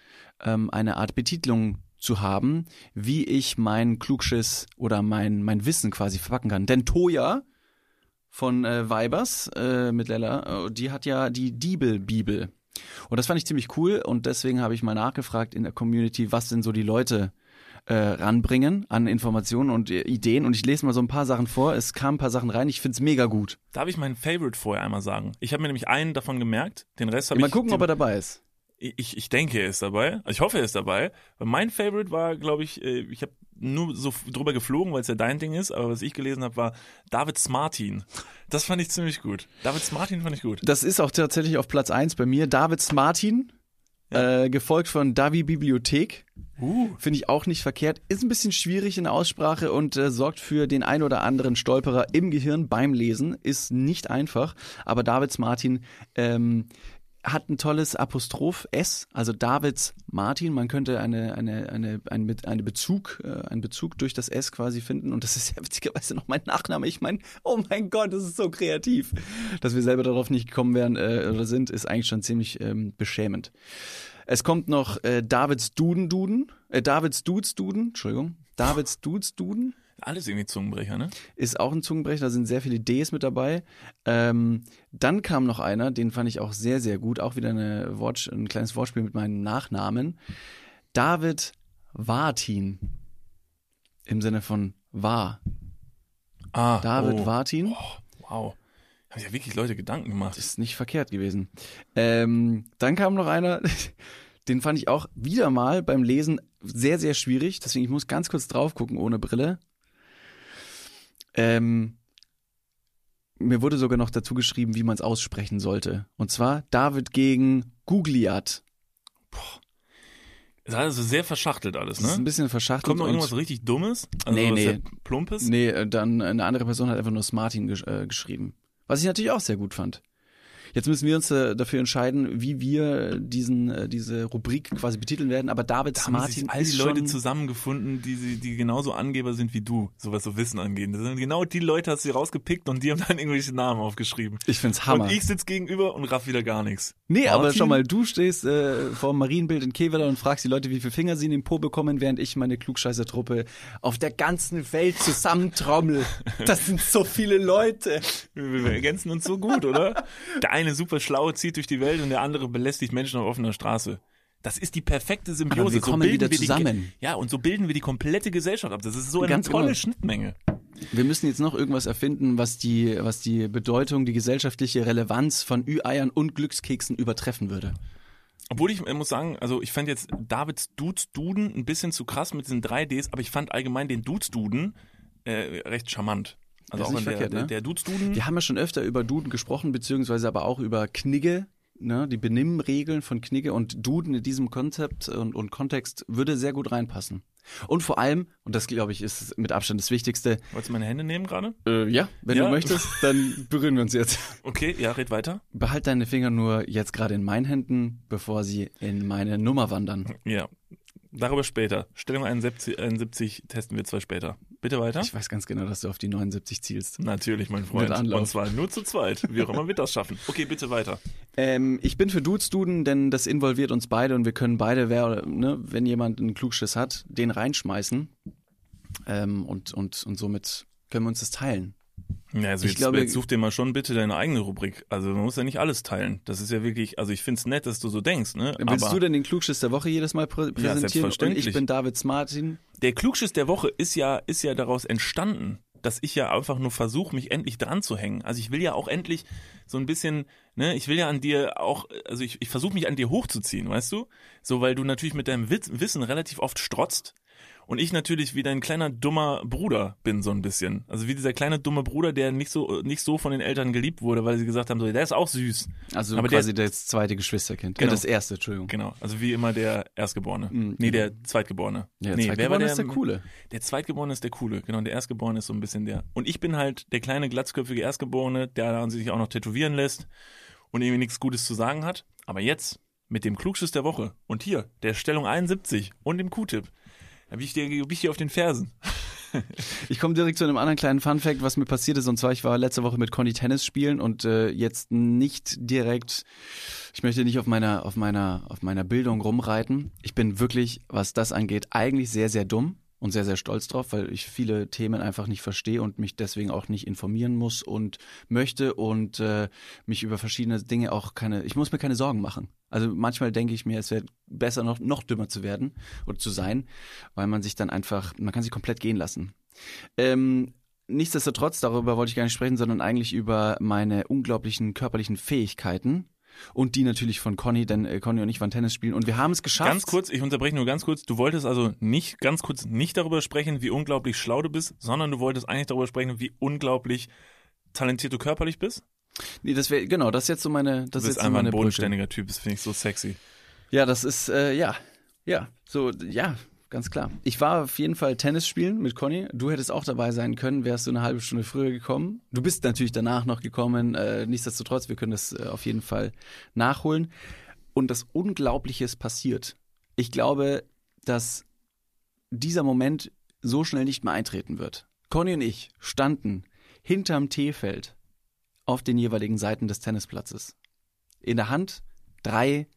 ähm, eine Art Betitlung zu haben, wie ich mein Klugschiss oder mein, mein Wissen quasi verpacken kann. Denn Toya, von äh, Weibers äh, mit Lella, äh, die hat ja die Diebel-Bibel. Und das fand ich ziemlich cool und deswegen habe ich mal nachgefragt in der Community, was denn so die Leute äh, ranbringen an Informationen und äh, Ideen. Und ich lese mal so ein paar Sachen vor. Es kamen ein paar Sachen rein. Ich find's mega gut. Darf ich meinen Favorite vorher einmal sagen? Ich habe mir nämlich einen davon gemerkt, den Rest habe Mal ich. gucken, den, ob er dabei ist. Ich, ich denke, er ist dabei. Also ich hoffe, er ist dabei. Weil mein Favorite war, glaube ich, äh, ich habe nur so drüber geflogen, weil es ja dein Ding ist, aber was ich gelesen habe, war David Smartin. Das fand ich ziemlich gut. David Smartin fand ich gut. Das ist auch tatsächlich auf Platz eins bei mir. Davids Martin, äh, gefolgt von Davi Bibliothek. Uh. Finde ich auch nicht verkehrt. Ist ein bisschen schwierig in der Aussprache und äh, sorgt für den ein oder anderen Stolperer im Gehirn beim Lesen. Ist nicht einfach. Aber Davids Martin ähm, hat ein tolles Apostroph S, also Davids Martin. Man könnte eine, eine, eine, ein, Be- eine Bezug, äh, einen Bezug durch das S quasi finden. Und das ist ja witzigerweise noch mein Nachname. Ich meine, oh mein Gott, das ist so kreativ. Dass wir selber darauf nicht gekommen wären äh, oder sind, ist eigentlich schon ziemlich ähm, beschämend. Es kommt noch äh, Davids Duden Duden, äh, Davids Dudes Duden, Entschuldigung, Davids Dudes Duden Alles irgendwie Zungenbrecher, ne? ist auch ein Zungenbrecher, da sind sehr viele Ds mit dabei. Ähm, dann kam noch einer, den fand ich auch sehr, sehr gut, auch wieder eine Wort, ein kleines Wortspiel mit meinem Nachnamen. David Wartin. Im Sinne von war. Ah, David oh. Wartin. Wow. Haben sich ja wirklich Leute Gedanken gemacht. Ist nicht verkehrt gewesen. Ähm, dann kam noch einer, [laughs] den fand ich auch wieder mal beim Lesen sehr, sehr schwierig. Deswegen, ich muss ganz kurz drauf gucken ohne Brille. Ähm, mir wurde sogar noch dazu geschrieben, wie man es aussprechen sollte. Und zwar David gegen Googliat. Das ist also sehr verschachtelt alles, Das ist ein ne? bisschen verschachtelt. Kommt noch irgendwas richtig Dummes? Also Nee, nee. Plumpes? Nee, äh, dann eine andere Person hat einfach nur Smartin gesch äh, geschrieben. Was ich natürlich auch sehr gut fand. Jetzt müssen wir uns äh, dafür entscheiden, wie wir diesen, äh, diese Rubrik quasi betiteln werden. Aber David Da sich all die Leute zusammengefunden, die, sie- die genauso Angeber sind wie du, so was so Wissen angeht. Das sind genau die Leute, hast du rausgepickt und die haben dann irgendwelche Namen aufgeschrieben. Ich find's Hammer. Und ich sitz gegenüber und raff wieder gar nichts. Nee, aber schau mal, du stehst äh, vor dem Marienbild in Kevela und fragst die Leute, wie viele Finger sie in den Po bekommen, während ich meine Klugscheißer-Truppe auf der ganzen Welt zusammentrommel. Das sind so viele Leute. Wir, wir ergänzen uns so gut, oder? Der eine super schlau zieht durch die Welt und der andere belästigt Menschen auf offener Straße. Das ist die perfekte Symbiose. Aber wir so kommen bilden wieder wir zusammen. Die, ja, und so bilden wir die komplette Gesellschaft ab. Das ist so eine Ganz tolle genau. Schnittmenge. Wir müssen jetzt noch irgendwas erfinden, was die, was die Bedeutung, die gesellschaftliche Relevanz von Ü-Eiern und Glückskeksen übertreffen würde. Obwohl ich äh, muss sagen, also ich fand jetzt Davids Dudes Duden ein bisschen zu krass mit diesen drei Ds, aber ich fand allgemein den Dudes Duden äh, recht charmant. Also auch der, verkehrt, der, ne? der Dudes-Duden. Wir haben ja schon öfter über Duden gesprochen, beziehungsweise aber auch über Knigge, ne, die Benimmregeln von Knigge und Duden in diesem Konzept und, und Kontext würde sehr gut reinpassen. Und vor allem, und das glaube ich ist mit Abstand das Wichtigste, Wolltest du meine Hände nehmen gerade? äh, ja, wenn Ja. du möchtest, dann berühren wir uns jetzt. [laughs] Okay, ja, red weiter. Behalt deine Finger nur jetzt gerade in meinen Händen, bevor sie in meine Nummer wandern. Ja. Darüber später. Stellung 71, 71 testen wir zwei später. Bitte weiter. Ich weiß ganz genau, dass du auf die 79 zielst. Natürlich, mein Freund. Und zwar nur zu zweit. Wie auch immer wir das schaffen. Okay, bitte weiter. Ähm, ich bin für Dudes Duden, denn das involviert uns beide und wir können beide, wer, ne, wenn jemand einen Klugschiss hat, den reinschmeißen. Ähm, und, und, und somit können wir uns das teilen. Ja, also Ich jetzt, glaube- jetzt such dir mal schon bitte deine eigene Rubrik. Also man muss ja nicht alles teilen. Das ist ja wirklich, also ich find's nett, dass du so denkst, ne? Willst Aber du denn den Klugschiss der Woche jedes Mal prä präsentieren? und selbstverständlich. ich bin David Martin. der Klugschiss der Woche ist ja, ist ja daraus entstanden, dass ich ja einfach nur versuche, mich endlich dran zu hängen. Also ich will ja auch endlich so ein bisschen, ne, ich will ja an dir auch, also ich, ich versuche mich an dir hochzuziehen, weißt du? So, weil du natürlich mit deinem Wissen relativ oft strotzt. Und ich natürlich wie dein kleiner dummer Bruder bin so ein bisschen. Also wie dieser kleine dumme Bruder, der nicht so nicht so von den Eltern geliebt wurde, weil sie gesagt haben, so, der ist auch süß. Also Aber der- quasi das zweite Geschwisterkind. Genau. Äh, das erste, Entschuldigung. Genau. Also wie immer der Erstgeborene. Mhm, nee, genau. der Zweitgeborene. Ja, der nee, wer war Zweitgeborene der? ist der Coole. Der Zweitgeborene ist der Coole, genau. Der Erstgeborene ist so ein bisschen der. Und ich bin halt der kleine, glatzköpfige Erstgeborene, der dann sich auch noch tätowieren lässt und irgendwie nichts Gutes zu sagen hat. Aber jetzt mit dem Klugschiss der Woche und hier, der Stellung 71 und dem Q-Tipp, da bin ich dir, bin ich dir auf den Fersen. [laughs] Ich komme direkt zu einem anderen kleinen Funfact, was mir passiert ist. Und zwar, ich war letzte Woche mit Conny Tennis spielen und äh, jetzt nicht direkt, ich möchte nicht auf meiner, auf meiner, auf meiner Bildung rumreiten. Ich bin wirklich, was das angeht, eigentlich sehr, sehr dumm und sehr, sehr stolz drauf, weil ich viele Themen einfach nicht verstehe und mich deswegen auch nicht informieren muss und möchte und äh, mich über verschiedene Dinge auch keine, ich muss mir keine Sorgen machen. Also manchmal denke ich mir, es wäre besser noch, noch dümmer zu werden oder zu sein, weil man sich dann einfach, man kann sich komplett gehen lassen. Ähm, nichtsdestotrotz, darüber wollte ich gar nicht sprechen, sondern eigentlich über meine unglaublichen körperlichen Fähigkeiten. Und die natürlich von Conny, denn äh, Conny und ich waren Tennis spielen und wir haben es geschafft. Ganz kurz, ich unterbreche nur ganz kurz. Du wolltest also nicht ganz kurz nicht darüber sprechen, wie unglaublich schlau du bist, sondern du wolltest eigentlich darüber sprechen, wie unglaublich talentiert du körperlich bist. Nee, das wäre, genau, das ist jetzt so meine, das Du ist bist jetzt so einfach meine ein Brücke. bodenständiger Typ, das finde ich so sexy. Ja, das ist, äh, ja, ja, so, ja, ganz klar. Ich war auf jeden Fall Tennis spielen mit Conny. Du hättest auch dabei sein können, wärst du eine halbe Stunde früher gekommen. Du bist natürlich danach noch gekommen. Äh, nichtsdestotrotz, wir können das äh, auf jeden Fall nachholen. Und das Unglaubliche ist passiert. Ich glaube, dass dieser Moment so schnell nicht mehr eintreten wird. Conny und ich standen hinterm Teefeld auf den jeweiligen Seiten des Tennisplatzes. In der Hand drei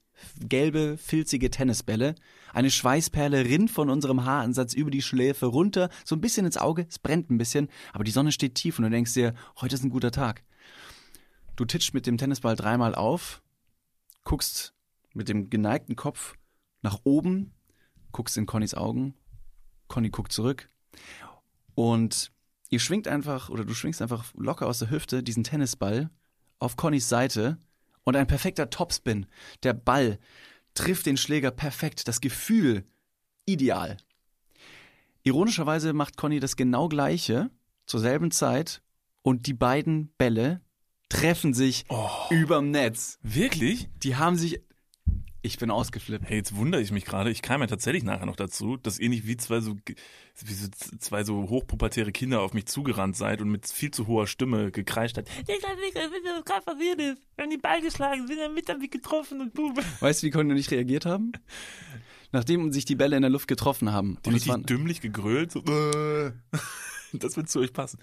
gelbe, filzige Tennisbälle. Eine Schweißperle rinnt von unserem Haaransatz über die Schläfe runter, so ein bisschen ins Auge, es brennt ein bisschen, aber die Sonne steht tief und du denkst dir, heute ist ein guter Tag. Du titscht mit dem Tennisball dreimal auf, guckst mit dem geneigten Kopf nach oben, guckst in Connys Augen, Conny guckt zurück und ihr schwingt einfach, oder du schwingst einfach locker aus der Hüfte diesen Tennisball auf Connys Seite und ein perfekter Topspin. Der Ball trifft den Schläger perfekt, das Gefühl ideal. Ironischerweise macht Conny das genau gleiche zur selben Zeit und die beiden Bälle treffen sich Oh. überm Netz. Wirklich? Die haben sich ich bin ausgeflippt. Hey, jetzt wundere ich mich gerade. Ich kam ja tatsächlich nachher noch dazu, dass ihr nicht wie zwei so, wie so zwei so hochpubertäre Kinder auf mich zugerannt seid und mit viel zu hoher Stimme gekreischt hat. Ich weiß nicht, was gerade passiert ist. Wir haben die Ball geschlagen, sind dann mit damit getroffen und boom. Weißt du, wie Conny und ich reagiert haben? Nachdem sich die Bälle in der Luft getroffen haben. Die richtig waren, dümmlich gegrölt. So, äh. [laughs] das wird zu euch passen.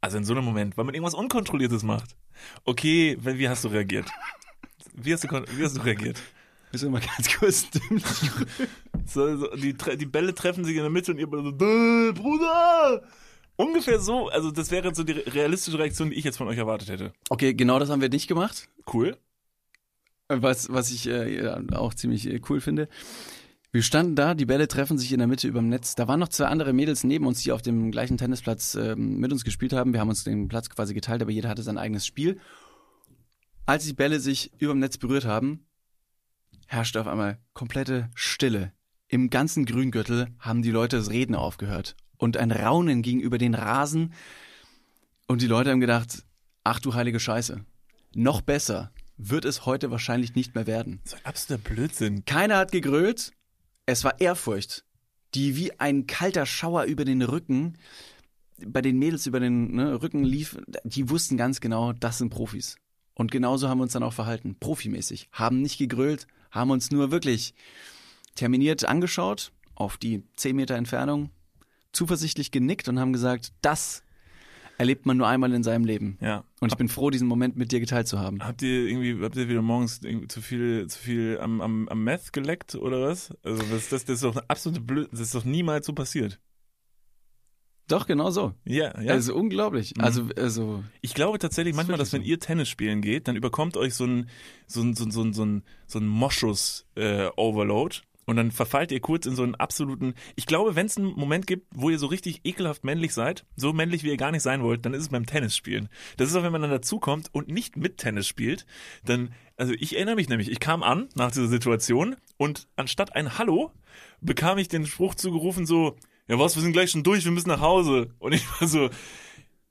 Also in so einem Moment, weil man irgendwas Unkontrolliertes macht. Okay, wie wie hast du reagiert? Wie hast du, wie hast du reagiert? Müssen wir mal ganz kurz So, so, die, die Bälle treffen sich in der Mitte und ihr so, "Däh, Bruder! Ungefähr so, also das wäre so die realistische Reaktion, die ich jetzt von euch erwartet hätte. Okay, genau das haben wir nicht gemacht. Cool. Was, was ich äh, auch ziemlich äh, cool finde. Wir standen da, die Bälle treffen sich in der Mitte überm Netz. Da waren noch zwei andere Mädels neben uns, die auf dem gleichen Tennisplatz ähm, mit uns gespielt haben. Wir haben uns den Platz quasi geteilt, aber jeder hatte sein eigenes Spiel. Als die Bälle sich überm Netz berührt haben, herrschte auf einmal komplette Stille. Im ganzen Grüngürtel haben die Leute das Reden aufgehört. und ein Raunen ging über den Rasen. Und die Leute haben gedacht, ach du heilige Scheiße, noch besser wird es heute wahrscheinlich nicht mehr werden. So ein absoluter Blödsinn. Keiner hat gegrölt, es war Ehrfurcht, die wie ein kalter Schauer über den Rücken, bei den Mädels über den ne, Rücken lief, die wussten ganz genau, das sind Profis. Und genauso haben wir uns dann auch verhalten, profimäßig. Haben nicht gegrölt, haben uns nur wirklich terminiert angeschaut, auf die 10 Meter Entfernung, zuversichtlich genickt und haben gesagt, das erlebt man nur einmal in seinem Leben. Ja. Und ich bin froh, diesen Moment mit dir geteilt zu haben. Habt ihr irgendwie, habt ihr wieder morgens zu viel, zu viel am, am, am Meth geleckt oder was? Also das, das, das ist doch eine absolute Blöd, das ist doch niemals so passiert. Doch, genau so. Ja, ja. Also unglaublich. Mhm. Also, also Ich glaube tatsächlich Das manchmal, dass wenn so. ihr Tennis spielen geht, dann überkommt euch so ein so ein so ein so ein, so ein, so ein Moschus äh, Overload und dann verfallt ihr kurz in so einen absoluten Ich glaube, wenn es einen Moment gibt, wo ihr so richtig ekelhaft männlich seid, so männlich wie ihr gar nicht sein wollt, dann ist es beim Tennisspielen. Das ist auch wenn man dann dazukommt und nicht mit Tennis spielt, dann also ich erinnere mich nämlich, ich kam an nach dieser Situation und anstatt ein Hallo bekam ich den Spruch zugerufen so ja was, wir sind gleich schon durch, wir müssen nach Hause. Und ich war so,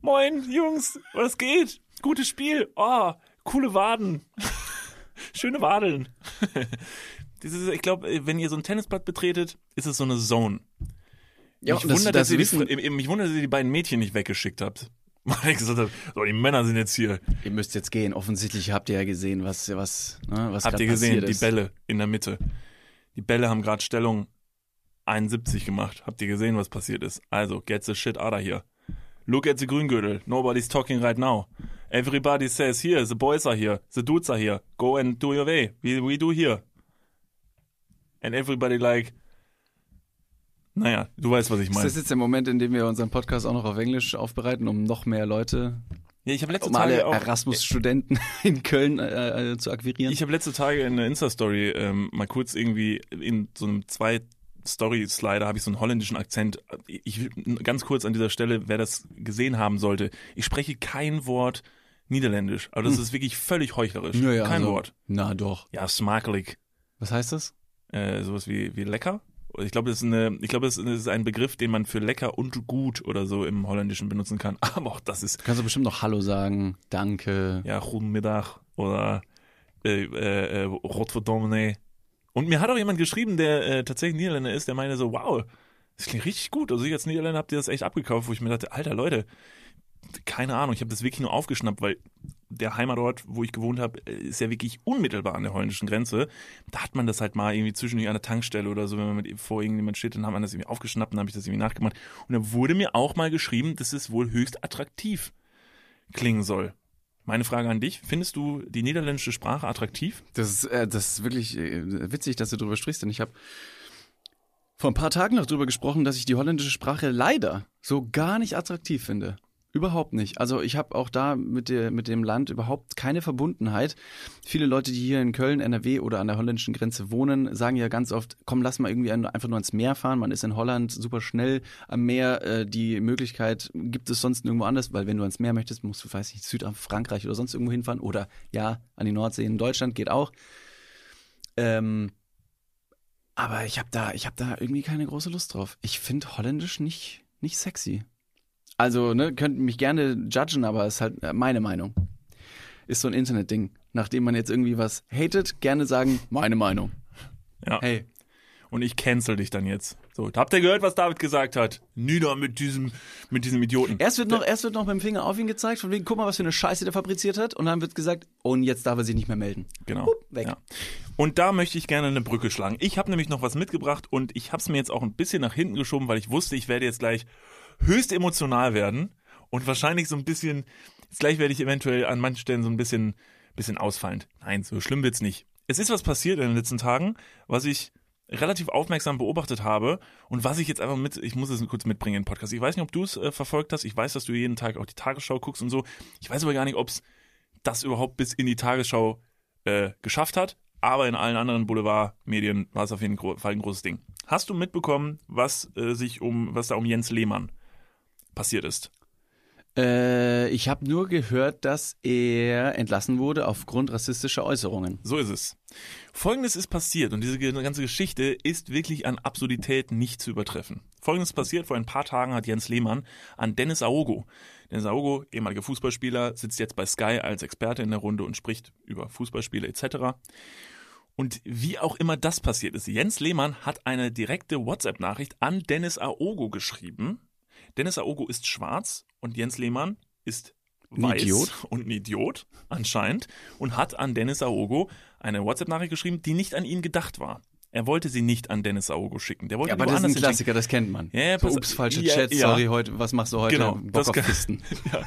Moin, Jungs, was geht? Gutes Spiel. Oh, coole Waden. [laughs] Schöne Wadeln. [laughs] Dieses, ich glaube, wenn ihr so ein Tennisplatz betretet, ist es so eine Zone. Ja, mich, und das- wundert, das dass ihr die, mich wundert, dass ihr die beiden Mädchen nicht weggeschickt habt. [laughs] Weil ich gesagt habe, so, die Männer sind jetzt hier. ihr müsst jetzt gehen. Offensichtlich habt ihr ja gesehen, was, was, ne, was Habt ihr gesehen, die ist. Bälle in der Mitte. Die Bälle haben gerade Stellung 71 gemacht. Habt ihr gesehen, was passiert ist? Also, get the shit out of here. Look at the Grüngürtel. Nobody's talking right now. Everybody says here, the boys are here, the dudes are here. Go and do your way. We, we do here. And everybody like, naja, du weißt, was ich Ist meine. das jetzt der Moment, in dem wir unseren Podcast auch noch auf Englisch aufbereiten, um noch mehr Leute, Ja, ich habe letzte um alle Tage auch, Erasmus-Studenten [laughs] in Köln äh, äh, zu akquirieren? Ich habe letzte Tage in der Insta-Story ähm, mal kurz irgendwie in so einem zwei Story-Slider habe ich so einen holländischen Akzent. Ich will ganz kurz an dieser Stelle, wer das gesehen haben sollte, ich spreche kein Wort Niederländisch, aber das ist wirklich völlig heuchlerisch. Ja, ja, kein also- Wort. Na doch. Ja, smakelijk. Was heißt das? Äh, sowas wie, wie lecker. Ich glaube, das ist eine, ich glaube, das ist ein Begriff, den man für lecker und gut oder so im Holländischen benutzen kann. [laughs] Aber auch das ist Kannst du bestimmt noch Hallo sagen, Danke. ja, guten Mittag oder äh, äh, äh, Rotverdomme, nee. Und mir hat auch jemand geschrieben, der äh, tatsächlich Niederländer ist, der meinte so, wow, das klingt richtig gut. Also ich als Niederländer habt ihr das echt abgekauft, wo ich mir dachte, alter Leute, keine Ahnung, ich habe das wirklich nur aufgeschnappt, weil der Heimatort, wo ich gewohnt habe, äh, ist ja wirklich unmittelbar an der holländischen Grenze. Da hat man das halt mal irgendwie zwischendurch an der Tankstelle oder so, wenn man mit vor irgendjemand steht, dann hat man das irgendwie aufgeschnappt dann habe ich das irgendwie nachgemacht. Und da wurde mir auch mal geschrieben, dass es wohl höchst attraktiv klingen soll. Meine Frage an dich, findest du die niederländische Sprache attraktiv? Das ist, äh, das ist wirklich äh, witzig, dass du darüber sprichst, denn ich habe vor ein paar Tagen noch darüber gesprochen, dass ich die holländische Sprache leider so gar nicht attraktiv finde. Überhaupt nicht. Also ich habe auch da mit, der, mit dem Land überhaupt keine Verbundenheit. Viele Leute, die hier in Köln, NRW oder an der holländischen Grenze wohnen, sagen ja ganz oft, komm, lass mal irgendwie ein- einfach nur ans Meer fahren. Man ist in Holland super schnell am Meer. Äh, die Möglichkeit gibt es sonst nirgendwo anders, weil wenn du ans Meer möchtest, musst du, weiß nicht, Südfrankreich oder sonst irgendwo hinfahren. Oder ja, an die Nordsee in Deutschland geht auch. Ähm, aber ich habe da, ich da irgendwie keine große Lust drauf. Ich finde Holländisch nicht, nicht sexy. Also, ne, könnt mich gerne judgen, aber ist halt äh, meine Meinung. Ist so ein Internetding. Nachdem man jetzt irgendwie was hatet, gerne sagen, meine Meinung. Ja. Hey, Und ich cancel dich dann jetzt. So, habt ihr gehört, was David gesagt hat? Nieder mit diesem, mit diesem Idioten. erst wird noch, erst wird noch mit dem Finger auf ihn gezeigt, von wegen, guck mal, was für eine Scheiße der fabriziert hat. Und dann wird gesagt, und jetzt darf er sich nicht mehr melden. Genau. Hup, weg. Ja. Und da möchte ich gerne eine Brücke schlagen. Ich habe nämlich noch was mitgebracht und ich habe es mir jetzt auch ein bisschen nach hinten geschoben, weil ich wusste, ich werde jetzt gleich höchst emotional werden und wahrscheinlich so ein bisschen, jetzt gleich werde ich eventuell an manchen Stellen so ein bisschen, bisschen ausfallend. Nein, so schlimm wird's nicht. Es ist was passiert in den letzten Tagen, was ich relativ aufmerksam beobachtet habe und was ich jetzt einfach mit, ich muss es kurz mitbringen in den Podcast. Ich weiß nicht, ob du es äh, verfolgt hast. Ich weiß, dass du jeden Tag auch die Tagesschau guckst und so. Ich weiß aber gar nicht, ob es das überhaupt bis in die Tagesschau äh, geschafft hat. Aber in allen anderen Boulevardmedien war es auf jeden Fall ein großes Ding. Hast du mitbekommen, was äh, sich um, was da um Jens Lehmann passiert ist? Äh, ich habe nur gehört, dass er entlassen wurde aufgrund rassistischer Äußerungen. So ist es. Folgendes ist passiert und diese ganze Geschichte ist wirklich an Absurdität nicht zu übertreffen. Folgendes passiert, vor ein paar Tagen hat Jens Lehmann an Dennis Aogo. Dennis Aogo, ehemaliger Fußballspieler, sitzt jetzt bei Sky als Experte in der Runde und spricht über Fußballspiele etc. Und wie auch immer das passiert ist, Jens Lehmann hat eine direkte WhatsApp-Nachricht an Dennis Aogo geschrieben. Dennis Aogo ist schwarz und Jens Lehmann ist weiß Idiot. [laughs] und ein Idiot anscheinend und hat an Dennis Aogo eine WhatsApp-Nachricht geschrieben, die nicht an ihn gedacht war. Er wollte sie nicht an Dennis Aogo schicken. Der wollte Ja, aber das ist ein hinschicken. Klassiker, das kennt man. Ja, so, ups, falsche ja, Chat, ja. sorry, heute, was machst du heute? Genau, Bock das auf kann- Fisten. [laughs] Ja.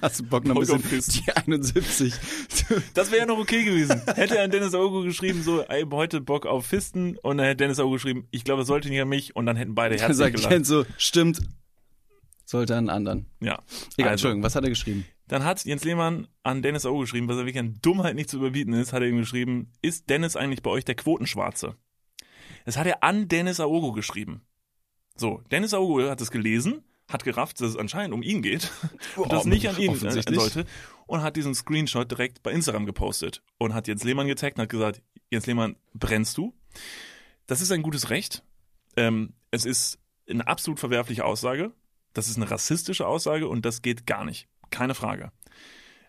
Hast du Bock noch ein bisschen auf Fisten. die 71? [laughs] Das wäre ja noch okay gewesen. Hätte er an Dennis Aogo geschrieben, so, ey, heute Bock auf Fisten und dann hätte Dennis Aogo geschrieben, ich glaube, es sollte nicht an mich und dann hätten beide sagt gelacht. So, stimmt, sollte an einen anderen. Ja. Egal, Also, Entschuldigung, was hat er geschrieben? Dann hat Jens Lehmann an Dennis Aogo geschrieben, was er wirklich an Dummheit nicht zu überbieten ist, hat er ihm geschrieben, ist Dennis eigentlich bei euch der Quotenschwarze? Das hat er an Dennis Aogo geschrieben. So, Dennis Aogo hat es gelesen, hat gerafft, dass es anscheinend um ihn geht [laughs] und das nicht an ihn äh, sollte und hat diesen Screenshot direkt bei Instagram gepostet und hat Jens Lehmann getaggt und hat gesagt, Jens Lehmann, brennst du? Das ist ein gutes Recht. Ähm, es ist eine absolut verwerfliche Aussage. Das ist eine rassistische Aussage und das geht gar nicht. Keine Frage.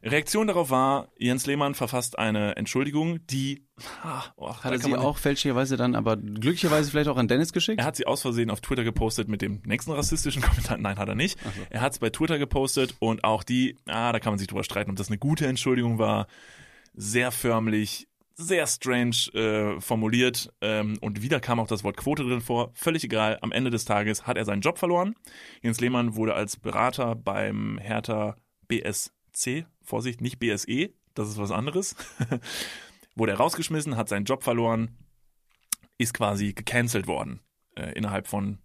Reaktion darauf war, Jens Lehmann verfasst eine Entschuldigung, die [laughs] ah, oh, Hat er sie auch fälschlicherweise dann, aber glücklicherweise vielleicht auch an Dennis geschickt? er hat sie aus Versehen auf Twitter gepostet mit dem nächsten rassistischen [laughs] Kommentar. Nein, hat er nicht. Er hat es bei Twitter gepostet und auch die, ah, da kann man sich drüber streiten, ob das eine gute Entschuldigung war. Sehr förmlich, sehr strange äh, formuliert ähm, und wieder kam auch das Wort Quote drin vor. Völlig egal. Am Ende des Tages hat er seinen Job verloren. Jens Lehmann wurde als Berater beim Hertha BSC, Vorsicht, nicht BSE, das ist was anderes, [laughs] wurde er rausgeschmissen, hat seinen Job verloren, ist quasi gecancelt worden äh, innerhalb von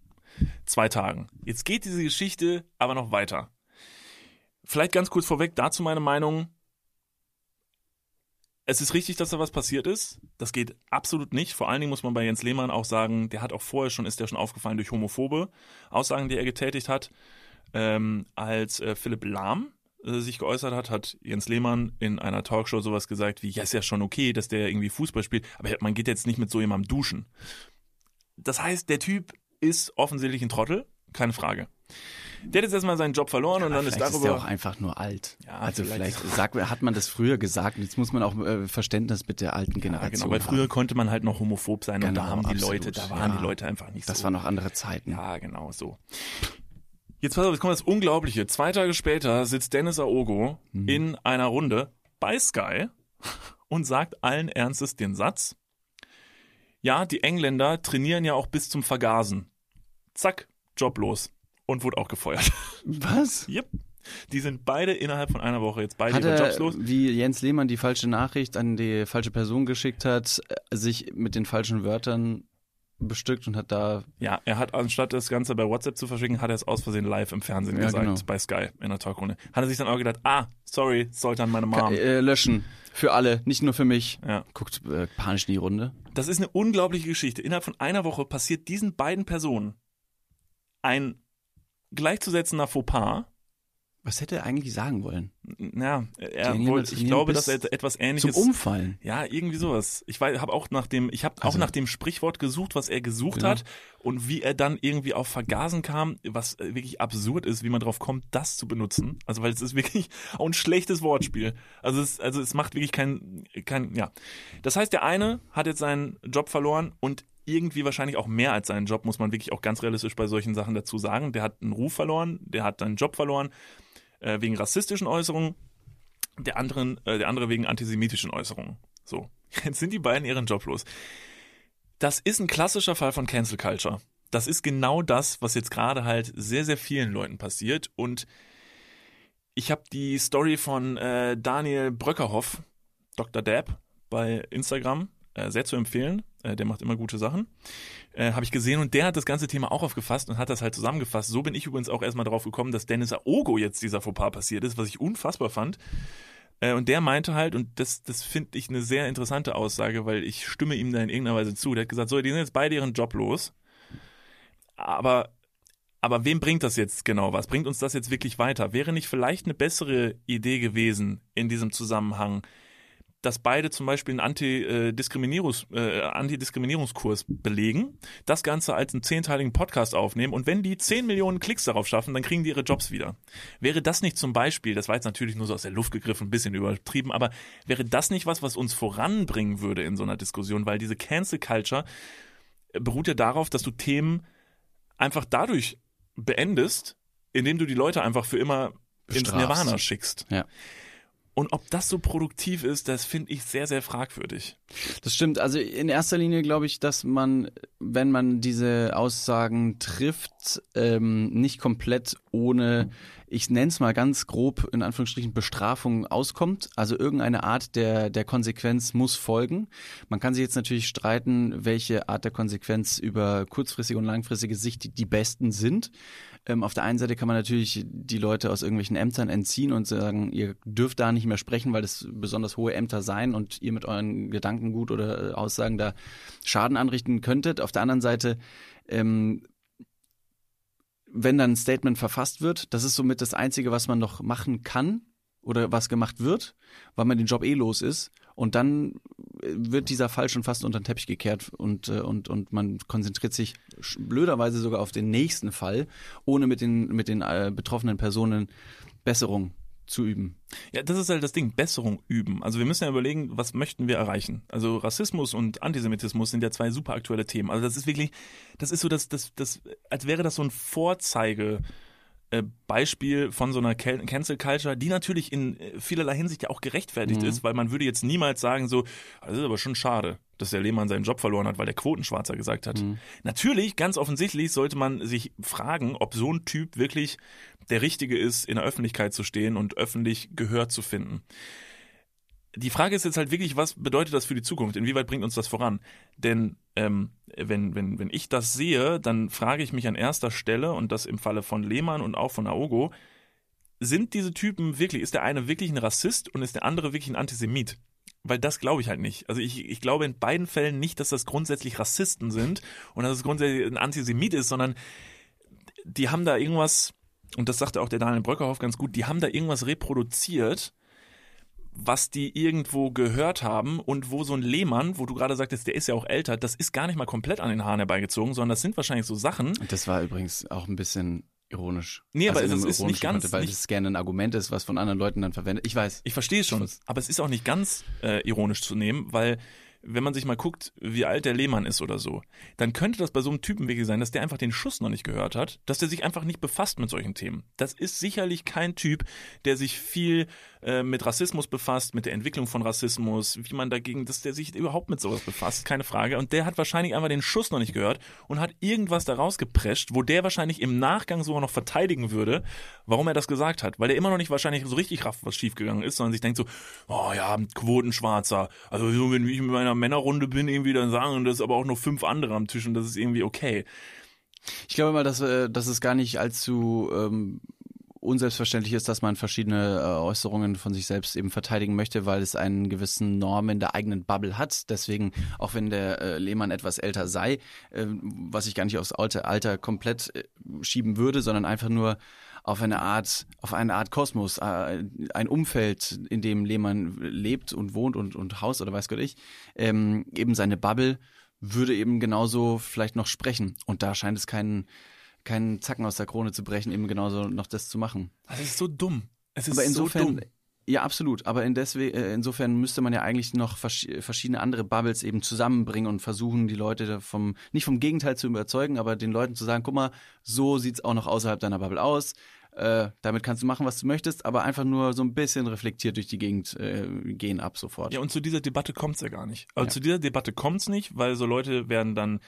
zwei Tagen. Jetzt geht diese Geschichte aber noch weiter. Vielleicht ganz kurz vorweg dazu meine Meinung. Es ist richtig, dass da was passiert ist. Das geht absolut nicht. Vor allen Dingen muss man bei Jens Lehmann auch sagen, der hat auch vorher schon, ist der schon aufgefallen durch homophobe Aussagen, die er getätigt hat. Ähm, als äh, Philipp Lahm äh, sich geäußert hat, hat Jens Lehmann in einer Talkshow sowas gesagt wie, ja, ist ja schon okay, dass der irgendwie Fußball spielt, aber man geht jetzt nicht mit so jemandem duschen. Das heißt, der Typ ist offensichtlich ein Trottel, keine Frage. Der hat jetzt erstmal seinen Job verloren und dann ist darüber. ist er auch einfach nur alt. Ja, also vielleicht- vielleicht, sagt, hat man das früher gesagt. Jetzt muss man auch äh, Verständnis mit der alten ja, Generation genau, weil früher haben. konnte man halt noch homophob sein und da Genau, haben die absolut, Leute, da waren ja. die Leute einfach nicht Das so. waren noch andere Zeiten. Ja, genau, so. Jetzt pass auf, jetzt kommt das Unglaubliche. Zwei Tage später sitzt Dennis Aogo Mhm. in einer Runde bei Sky und sagt allen Ernstes den Satz. Ja, die Engländer trainieren ja auch bis zum Vergasen. Zack, joblos. Und wurde auch gefeuert. Was? yep. Die sind beide innerhalb von einer Woche jetzt beide Hat ihre Jobs los. wie Jens Lehmann die falsche Nachricht an die falsche Person geschickt hat, äh, sich mit den falschen Wörtern bestückt und hat da Ja, er hat anstatt das Ganze bei WhatsApp zu verschicken, hat er es aus Versehen live im Fernsehen Ja, gesagt, genau. bei Sky in der Talkrunde. Hat er sich dann auch gedacht, ah, sorry, sollte an meine Mom. äh, löschen. Für alle, nicht nur für mich. Ja. Guckt äh, panisch in die Runde. Das ist eine unglaubliche Geschichte. Innerhalb von einer Woche passiert diesen beiden Personen ein gleichzusetzender Fauxpas. Was hätte er eigentlich sagen wollen? Ja, er wollte, ich glaube, dass er etwas Zum ähnliches. Umfallen. ja, irgendwie sowas. Ich habe auch nach dem, ich habe auch Also- nach dem Sprichwort gesucht, was er gesucht Genau. hat und wie er dann irgendwie auf Vergasen kam, was äh, wirklich absurd ist, wie man drauf kommt, das zu benutzen. Also weil es ist [laughs] wirklich auch ein schlechtes Wortspiel. Also es, also es macht wirklich kein, kein, ja. Das heißt, der eine hat jetzt seinen Job verloren und irgendwie wahrscheinlich auch mehr als seinen Job, muss man wirklich auch ganz realistisch bei solchen Sachen dazu sagen. Der hat einen Ruf verloren, der hat seinen Job verloren, äh, wegen rassistischen Äußerungen, der, anderen, äh, der andere wegen antisemitischen Äußerungen. So, [laughs] jetzt sind die beiden ihren Job los. Das ist ein klassischer Fall von Cancel Culture. Das ist genau das, was jetzt gerade halt sehr, sehr vielen Leuten passiert. Und ich habe die Story von äh, Daniel Bröckerhoff, Dr. Dab, bei Instagram äh, sehr zu empfehlen. Äh, der macht immer gute Sachen. Äh, habe ich gesehen und der hat das ganze Thema auch aufgefasst und hat das halt zusammengefasst. So bin ich übrigens auch erstmal drauf gekommen, dass Dennis Aogo jetzt dieser Fauxpas passiert ist, was ich unfassbar fand. Äh, und der meinte halt, und das, das finde ich eine sehr interessante Aussage, weil ich stimme ihm da in irgendeiner Weise zu. Der hat gesagt, so, die sind jetzt beide ihren Job los. Aber Aber wem bringt das jetzt genau was? Bringt uns das jetzt wirklich weiter? Wäre nicht vielleicht eine bessere Idee gewesen in diesem Zusammenhang, dass beide zum Beispiel einen Antidiskriminierungs, äh, Antidiskriminierungskurs belegen, das Ganze als einen zehnteiligen Podcast aufnehmen und wenn die 10 Millionen Klicks darauf schaffen, dann kriegen die ihre Jobs wieder. Wäre das nicht zum Beispiel, das war jetzt natürlich nur so aus der Luft gegriffen, ein bisschen übertrieben, aber wäre das nicht was, was uns voranbringen würde in so einer Diskussion, weil diese Cancel Culture beruht ja darauf, dass du Themen einfach dadurch beendest, indem du die Leute einfach für immer ins Bestrafst. Nirvana schickst. Ja. Und ob das so produktiv ist, das finde ich sehr, sehr fragwürdig. Das stimmt. Also in erster Linie glaube ich, dass man, wenn man diese Aussagen trifft, ähm, nicht komplett ohne, ich nenne es mal ganz grob, in Anführungsstrichen Bestrafung auskommt. Also irgendeine Art der, der Konsequenz muss folgen. Man kann sich jetzt natürlich streiten, welche Art der Konsequenz über kurzfristige und langfristige Sicht die, die besten sind. Ähm, auf der einen Seite kann man natürlich die Leute aus irgendwelchen Ämtern entziehen und sagen, ihr dürft da nicht mehr sprechen, weil das besonders hohe Ämter seien und ihr mit euren Gedankengut oder äh, Aussagen da Schaden anrichten könntet. Auf der anderen Seite, ähm, wenn dann ein Statement verfasst wird, das ist somit das Einzige, was man noch machen kann oder was gemacht wird, weil man den Job eh los ist. Und dann äh, wird dieser Fall schon fast unter den Teppich gekehrt und, äh, und, und man konzentriert sich blöderweise sogar auf den nächsten Fall, ohne mit den, mit den äh, betroffenen Personen Besserung zu üben. Ja, das ist halt das Ding, Besserung üben. Also wir müssen ja überlegen, was möchten wir erreichen? Also Rassismus und Antisemitismus sind ja zwei super aktuelle Themen. Also das ist wirklich, das ist so das, das, das, als wäre das so ein Vorzeige. Äh, Beispiel von so einer Cancel Culture, die natürlich in äh, vielerlei Hinsicht ja auch gerechtfertigt Mhm. ist, weil man würde jetzt niemals sagen so, "Ah, das ist aber schon schade, dass der Lehmann seinen Job verloren hat, weil der Quotenschwarzer gesagt hat. Mhm. Natürlich, ganz offensichtlich sollte man sich fragen, ob so ein Typ wirklich der Richtige ist, in der Öffentlichkeit zu stehen und öffentlich Gehör zu finden. Die Frage ist jetzt halt wirklich, was bedeutet das für die Zukunft? Inwieweit bringt uns das voran? Denn ähm, wenn, wenn, wenn ich das sehe, dann frage ich mich an erster Stelle, und das im Falle von Lehmann und auch von Aogo, sind diese Typen wirklich, ist der eine wirklich ein Rassist und ist der andere wirklich ein Antisemit? Weil das glaube ich halt nicht. Also ich, ich glaube in beiden Fällen nicht, dass das grundsätzlich Rassisten sind und dass es grundsätzlich ein Antisemit ist, sondern die haben da irgendwas, und das sagte auch der Daniel Bröckerhoff ganz gut, die haben da irgendwas reproduziert, was die irgendwo gehört haben und wo so ein Lehmann, wo du gerade sagtest, der ist ja auch älter, das ist gar nicht mal komplett an den Haaren herbeigezogen, sondern das sind wahrscheinlich so Sachen. Das war übrigens auch ein bisschen ironisch. Nee, aber in es ist nicht ganz- Kontext, weil nicht- es gerne ein Argument ist, was von anderen Leuten dann verwendet. Ich weiß. Ich verstehe schon, weiß. aber es ist auch nicht ganz äh, ironisch zu nehmen, weil wenn man sich mal guckt, wie alt der Lehmann ist oder so, dann könnte das bei so einem Typen wirklich sein, dass der einfach den Schuss noch nicht gehört hat, dass der sich einfach nicht befasst mit solchen Themen. Das ist sicherlich kein Typ, der sich viel äh, mit Rassismus befasst, mit der Entwicklung von Rassismus, wie man dagegen, dass der sich überhaupt mit sowas befasst, keine Frage. Und der hat wahrscheinlich einfach den Schuss noch nicht gehört und hat irgendwas daraus geprescht, wo der wahrscheinlich im Nachgang sogar noch verteidigen würde, warum er das gesagt hat. Weil der immer noch nicht wahrscheinlich so richtig rafft, was schiefgegangen ist, sondern sich denkt so, oh ja, Quotenschwarzer. Also so, wenn ich in meiner Männerrunde bin, irgendwie dann sagen, das ist aber auch noch fünf andere am Tisch und das ist irgendwie okay. Ich glaube mal, dass, äh, dass es gar nicht allzu ähm, unselbstverständlich ist, dass man verschiedene äh, Äußerungen von sich selbst eben verteidigen möchte, weil es einen gewissen Norm in der eigenen Bubble hat. Deswegen, auch wenn der äh, Lehmann etwas älter sei, äh, was ich gar nicht aufs Alter, Alter komplett äh, schieben würde, sondern einfach nur auf eine Art, auf eine Art Kosmos, ein Umfeld, in dem Lehmann lebt und wohnt und, und Haus oder weiß Gott ich, ähm, eben seine Bubble würde eben genauso vielleicht noch sprechen. Und da scheint es keinen, keinen Zacken aus der Krone zu brechen, eben genauso noch das zu machen. Das ist so dumm. Es ist Aber so insofern, dumm. ja, absolut. Aber in deswe äh, insofern müsste man ja eigentlich noch vers verschiedene andere Bubbles eben zusammenbringen und versuchen, die Leute vom, nicht vom Gegenteil zu überzeugen, aber den Leuten zu sagen, guck mal, so sieht's auch noch außerhalb deiner Bubble aus. Äh, damit kannst du machen, was du möchtest, aber einfach nur so ein bisschen reflektiert durch die Gegend äh, gehen ab sofort. Ja, und zu dieser Debatte kommt's ja gar nicht. Also Ja. zu dieser Debatte kommt's nicht, weil so Leute werden dann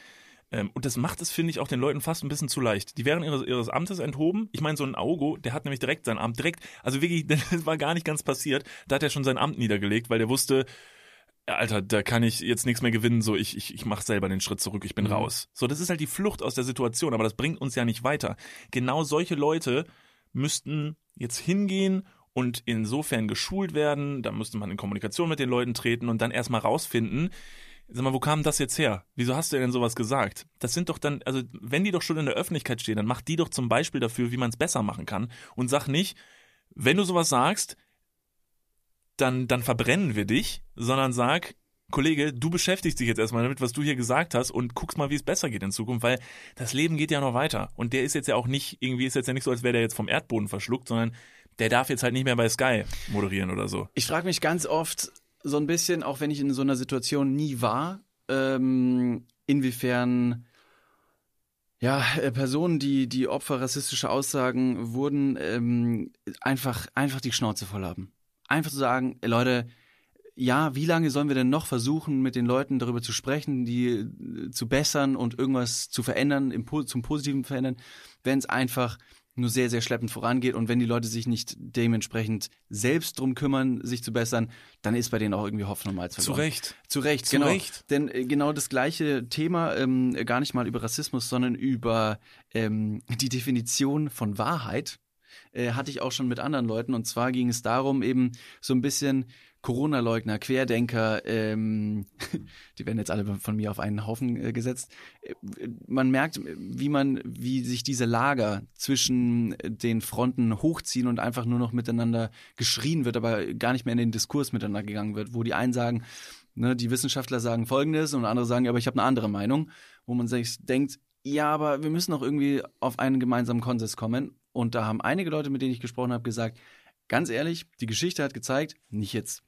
ähm, und das macht es, finde ich, auch den Leuten fast ein bisschen zu leicht. Die wären ihres, ihres Amtes enthoben. Ich meine, so ein Aogo, der hat nämlich direkt sein Amt, direkt, also wirklich, [laughs] das war gar nicht ganz passiert. Da hat er schon sein Amt niedergelegt, weil der wusste, Alter, da kann ich jetzt nichts mehr gewinnen, so ich, ich, ich mache selber den Schritt zurück, ich bin Mhm. raus. So, das ist halt die Flucht aus der Situation, aber das bringt uns ja nicht weiter. Genau solche Leute müssten jetzt hingehen und insofern geschult werden, da müsste man in Kommunikation mit den Leuten treten und dann erstmal rausfinden, Sag mal, wo kam das jetzt her? Wieso hast du denn sowas gesagt? Das sind doch dann, also wenn die doch schon in der Öffentlichkeit stehen, dann mach die doch zum Beispiel dafür, wie man es besser machen kann und sag nicht, wenn du sowas sagst, dann, dann verbrennen wir dich, sondern sag, Kollege, du beschäftigst dich jetzt erstmal damit, was du hier gesagt hast und guckst mal, wie es besser geht in Zukunft, weil das Leben geht ja noch weiter. Und der ist jetzt ja auch nicht, irgendwie ist jetzt ja nicht so, als wäre der jetzt vom Erdboden verschluckt, sondern der darf jetzt halt nicht mehr bei Sky moderieren oder so. Ich frage mich ganz oft so ein bisschen, auch wenn ich in so einer Situation nie war, ähm, inwiefern ja, äh, Personen, die, die Opfer rassistischer Aussagen wurden, ähm, einfach, einfach die Schnauze voll haben. Einfach zu sagen, Leute, ja, wie lange sollen wir denn noch versuchen, mit den Leuten darüber zu sprechen, die äh, zu bessern und irgendwas zu verändern, im, zum Positiven verändern, wenn es einfach nur sehr, sehr schleppend vorangeht und wenn die Leute sich nicht dementsprechend selbst drum kümmern, sich zu bessern, dann ist bei denen auch irgendwie Hoffnung mal verloren. Zu Recht. Zu Recht, Zu genau. Recht. Denn äh, genau das gleiche Thema, ähm, gar nicht mal über Rassismus, sondern über ähm, [laughs] die Definition von Wahrheit, äh, hatte ich auch schon mit anderen Leuten. Und zwar ging es darum, eben so ein bisschen Corona-Leugner, Querdenker, ähm, [laughs] die werden jetzt alle von mir auf einen Haufen äh, gesetzt. Äh, man merkt, wie man, wie sich diese Lager zwischen den Fronten hochziehen und einfach nur noch miteinander geschrien wird, aber gar nicht mehr in den Diskurs miteinander gegangen wird, wo die einen sagen, ne, die Wissenschaftler sagen Folgendes und andere sagen, aber ich habe eine andere Meinung, wo man sich denkt, ja, aber wir müssen auch irgendwie auf einen gemeinsamen Konsens kommen. Und da haben einige Leute, mit denen ich gesprochen habe, gesagt, ganz ehrlich, die Geschichte hat gezeigt, nicht jetzt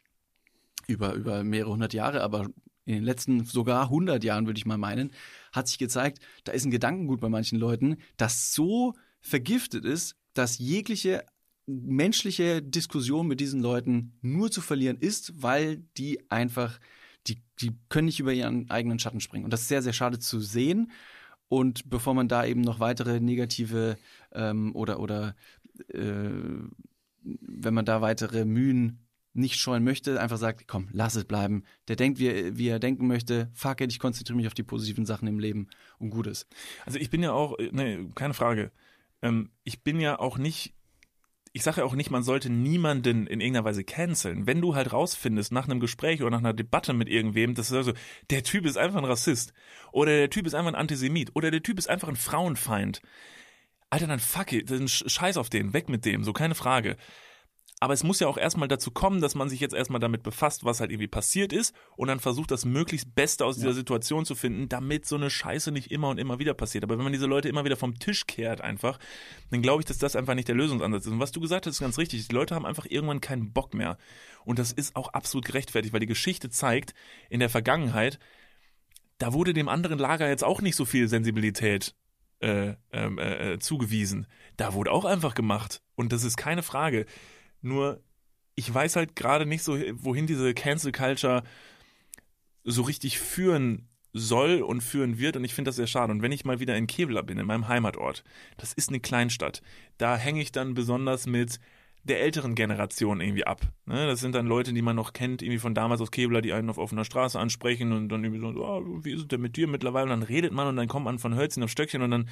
über, über mehrere hundert Jahre, aber in den letzten sogar hundert Jahren, würde ich mal meinen, hat sich gezeigt, da ist ein Gedankengut bei manchen Leuten, das so vergiftet ist, dass jegliche menschliche Diskussion mit diesen Leuten nur zu verlieren ist, weil die einfach, die, die können nicht über ihren eigenen Schatten springen. Und das ist sehr, sehr schade zu sehen. Und bevor man da eben noch weitere negative ähm, oder, oder äh, wenn man da weitere Mühen nicht scheuen möchte, einfach sagt, komm, lass es bleiben. Der denkt, wie, wie er denken möchte. Fuck it, ich konzentriere mich auf die positiven Sachen im Leben und Gutes. Also ich bin ja auch, ne, keine Frage. Ähm, ich bin ja auch nicht, ich sage ja auch nicht, man sollte niemanden in irgendeiner Weise canceln. Wenn du halt rausfindest nach einem Gespräch oder nach einer Debatte mit irgendwem, das ist also, der Typ ist einfach ein Rassist oder der Typ ist einfach ein Antisemit oder der Typ ist einfach ein Frauenfeind. Alter, dann fuck it, dann scheiß auf den, weg mit dem, so keine Frage. Aber es muss ja auch erstmal dazu kommen, dass man sich jetzt erstmal damit befasst, was halt irgendwie passiert ist und dann versucht, das möglichst Beste aus dieser Situation zu finden, damit so eine Scheiße nicht immer und immer wieder passiert. Aber wenn man diese Leute immer wieder vom Tisch kehrt einfach, dann glaube ich, dass das einfach nicht der Lösungsansatz ist. Und was du gesagt hast, ist ganz richtig. Die Leute haben einfach irgendwann keinen Bock mehr. Und das ist auch absolut gerechtfertigt, weil die Geschichte zeigt, in der Vergangenheit, da wurde dem anderen Lager jetzt auch nicht so viel Sensibilität äh, ähm, äh, äh, zugewiesen. Da wurde auch einfach gemacht. Und das ist keine Frage. Nur ich weiß halt gerade nicht so, wohin diese Cancel Culture so richtig führen soll und führen wird und ich finde das sehr schade. Und wenn ich mal wieder in Kevlar bin, in meinem Heimatort, das ist eine Kleinstadt, da hänge ich dann besonders mit der älteren Generation irgendwie ab. Ne? Das sind dann Leute, die man noch kennt, irgendwie von damals aus Kevlar, die einen auf offener Straße ansprechen und dann irgendwie so, oh, wie ist es denn mit dir mittlerweile? Und dann redet man und dann kommt man von Hölzchen auf Stöckchen und dann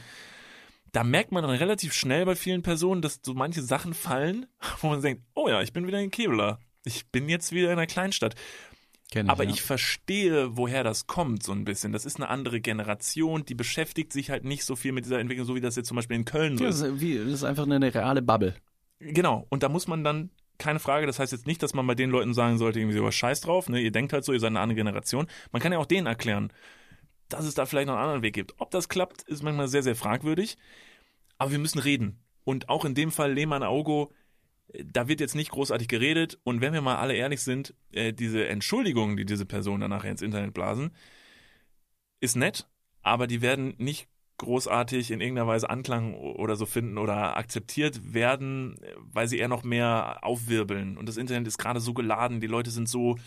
da merkt man dann relativ schnell bei vielen Personen, dass so manche Sachen fallen, [laughs] wo man denkt, oh ja, ich bin wieder in Kevlar. Ich bin jetzt wieder in einer Kleinstadt. Ich, Aber ja. ich verstehe, woher das kommt, so ein bisschen. Das ist eine andere Generation, die beschäftigt sich halt nicht so viel mit dieser Entwicklung, so wie das jetzt zum Beispiel in Köln so ist. Das ist, wie, das ist einfach eine reale Bubble. Genau. Und da muss man dann, keine Frage, das heißt jetzt nicht, dass man bei den Leuten sagen sollte, irgendwie so, scheiß drauf, ne, ihr denkt halt so, ihr seid eine andere Generation. Man kann ja auch denen erklären, dass es da vielleicht noch einen anderen Weg gibt. Ob das klappt, ist manchmal sehr, sehr fragwürdig. Aber wir müssen reden. Und auch in dem Fall Lehmann Augo, äh, da wird jetzt nicht großartig geredet. Und wenn wir mal alle ehrlich sind, äh, diese Entschuldigungen, die diese Personen dann nachher ins Internet blasen, ist nett, aber die werden nicht großartig in irgendeiner Weise Anklang oder so finden oder akzeptiert werden, weil sie eher noch mehr aufwirbeln. Und das Internet ist gerade so geladen, die Leute sind so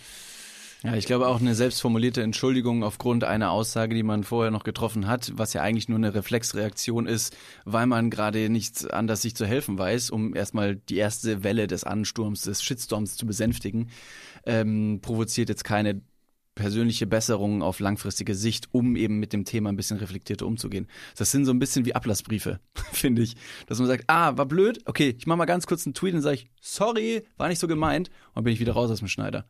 ja, ich glaube auch eine selbstformulierte Entschuldigung aufgrund einer Aussage, die man vorher noch getroffen hat, was ja eigentlich nur eine Reflexreaktion ist, weil man gerade nichts anders sich zu helfen weiß, um erstmal die erste Welle des Ansturms, des Shitstorms zu besänftigen, ähm, provoziert jetzt keine persönliche Besserung auf langfristige Sicht, um eben mit dem Thema ein bisschen reflektierter umzugehen. Das sind so ein bisschen wie Ablassbriefe, [laughs] finde ich. Dass man sagt, ah, war blöd, okay, ich mache mal ganz kurz einen Tweet und sage ich, sorry, war nicht so gemeint, und bin ich wieder raus aus dem Schneider.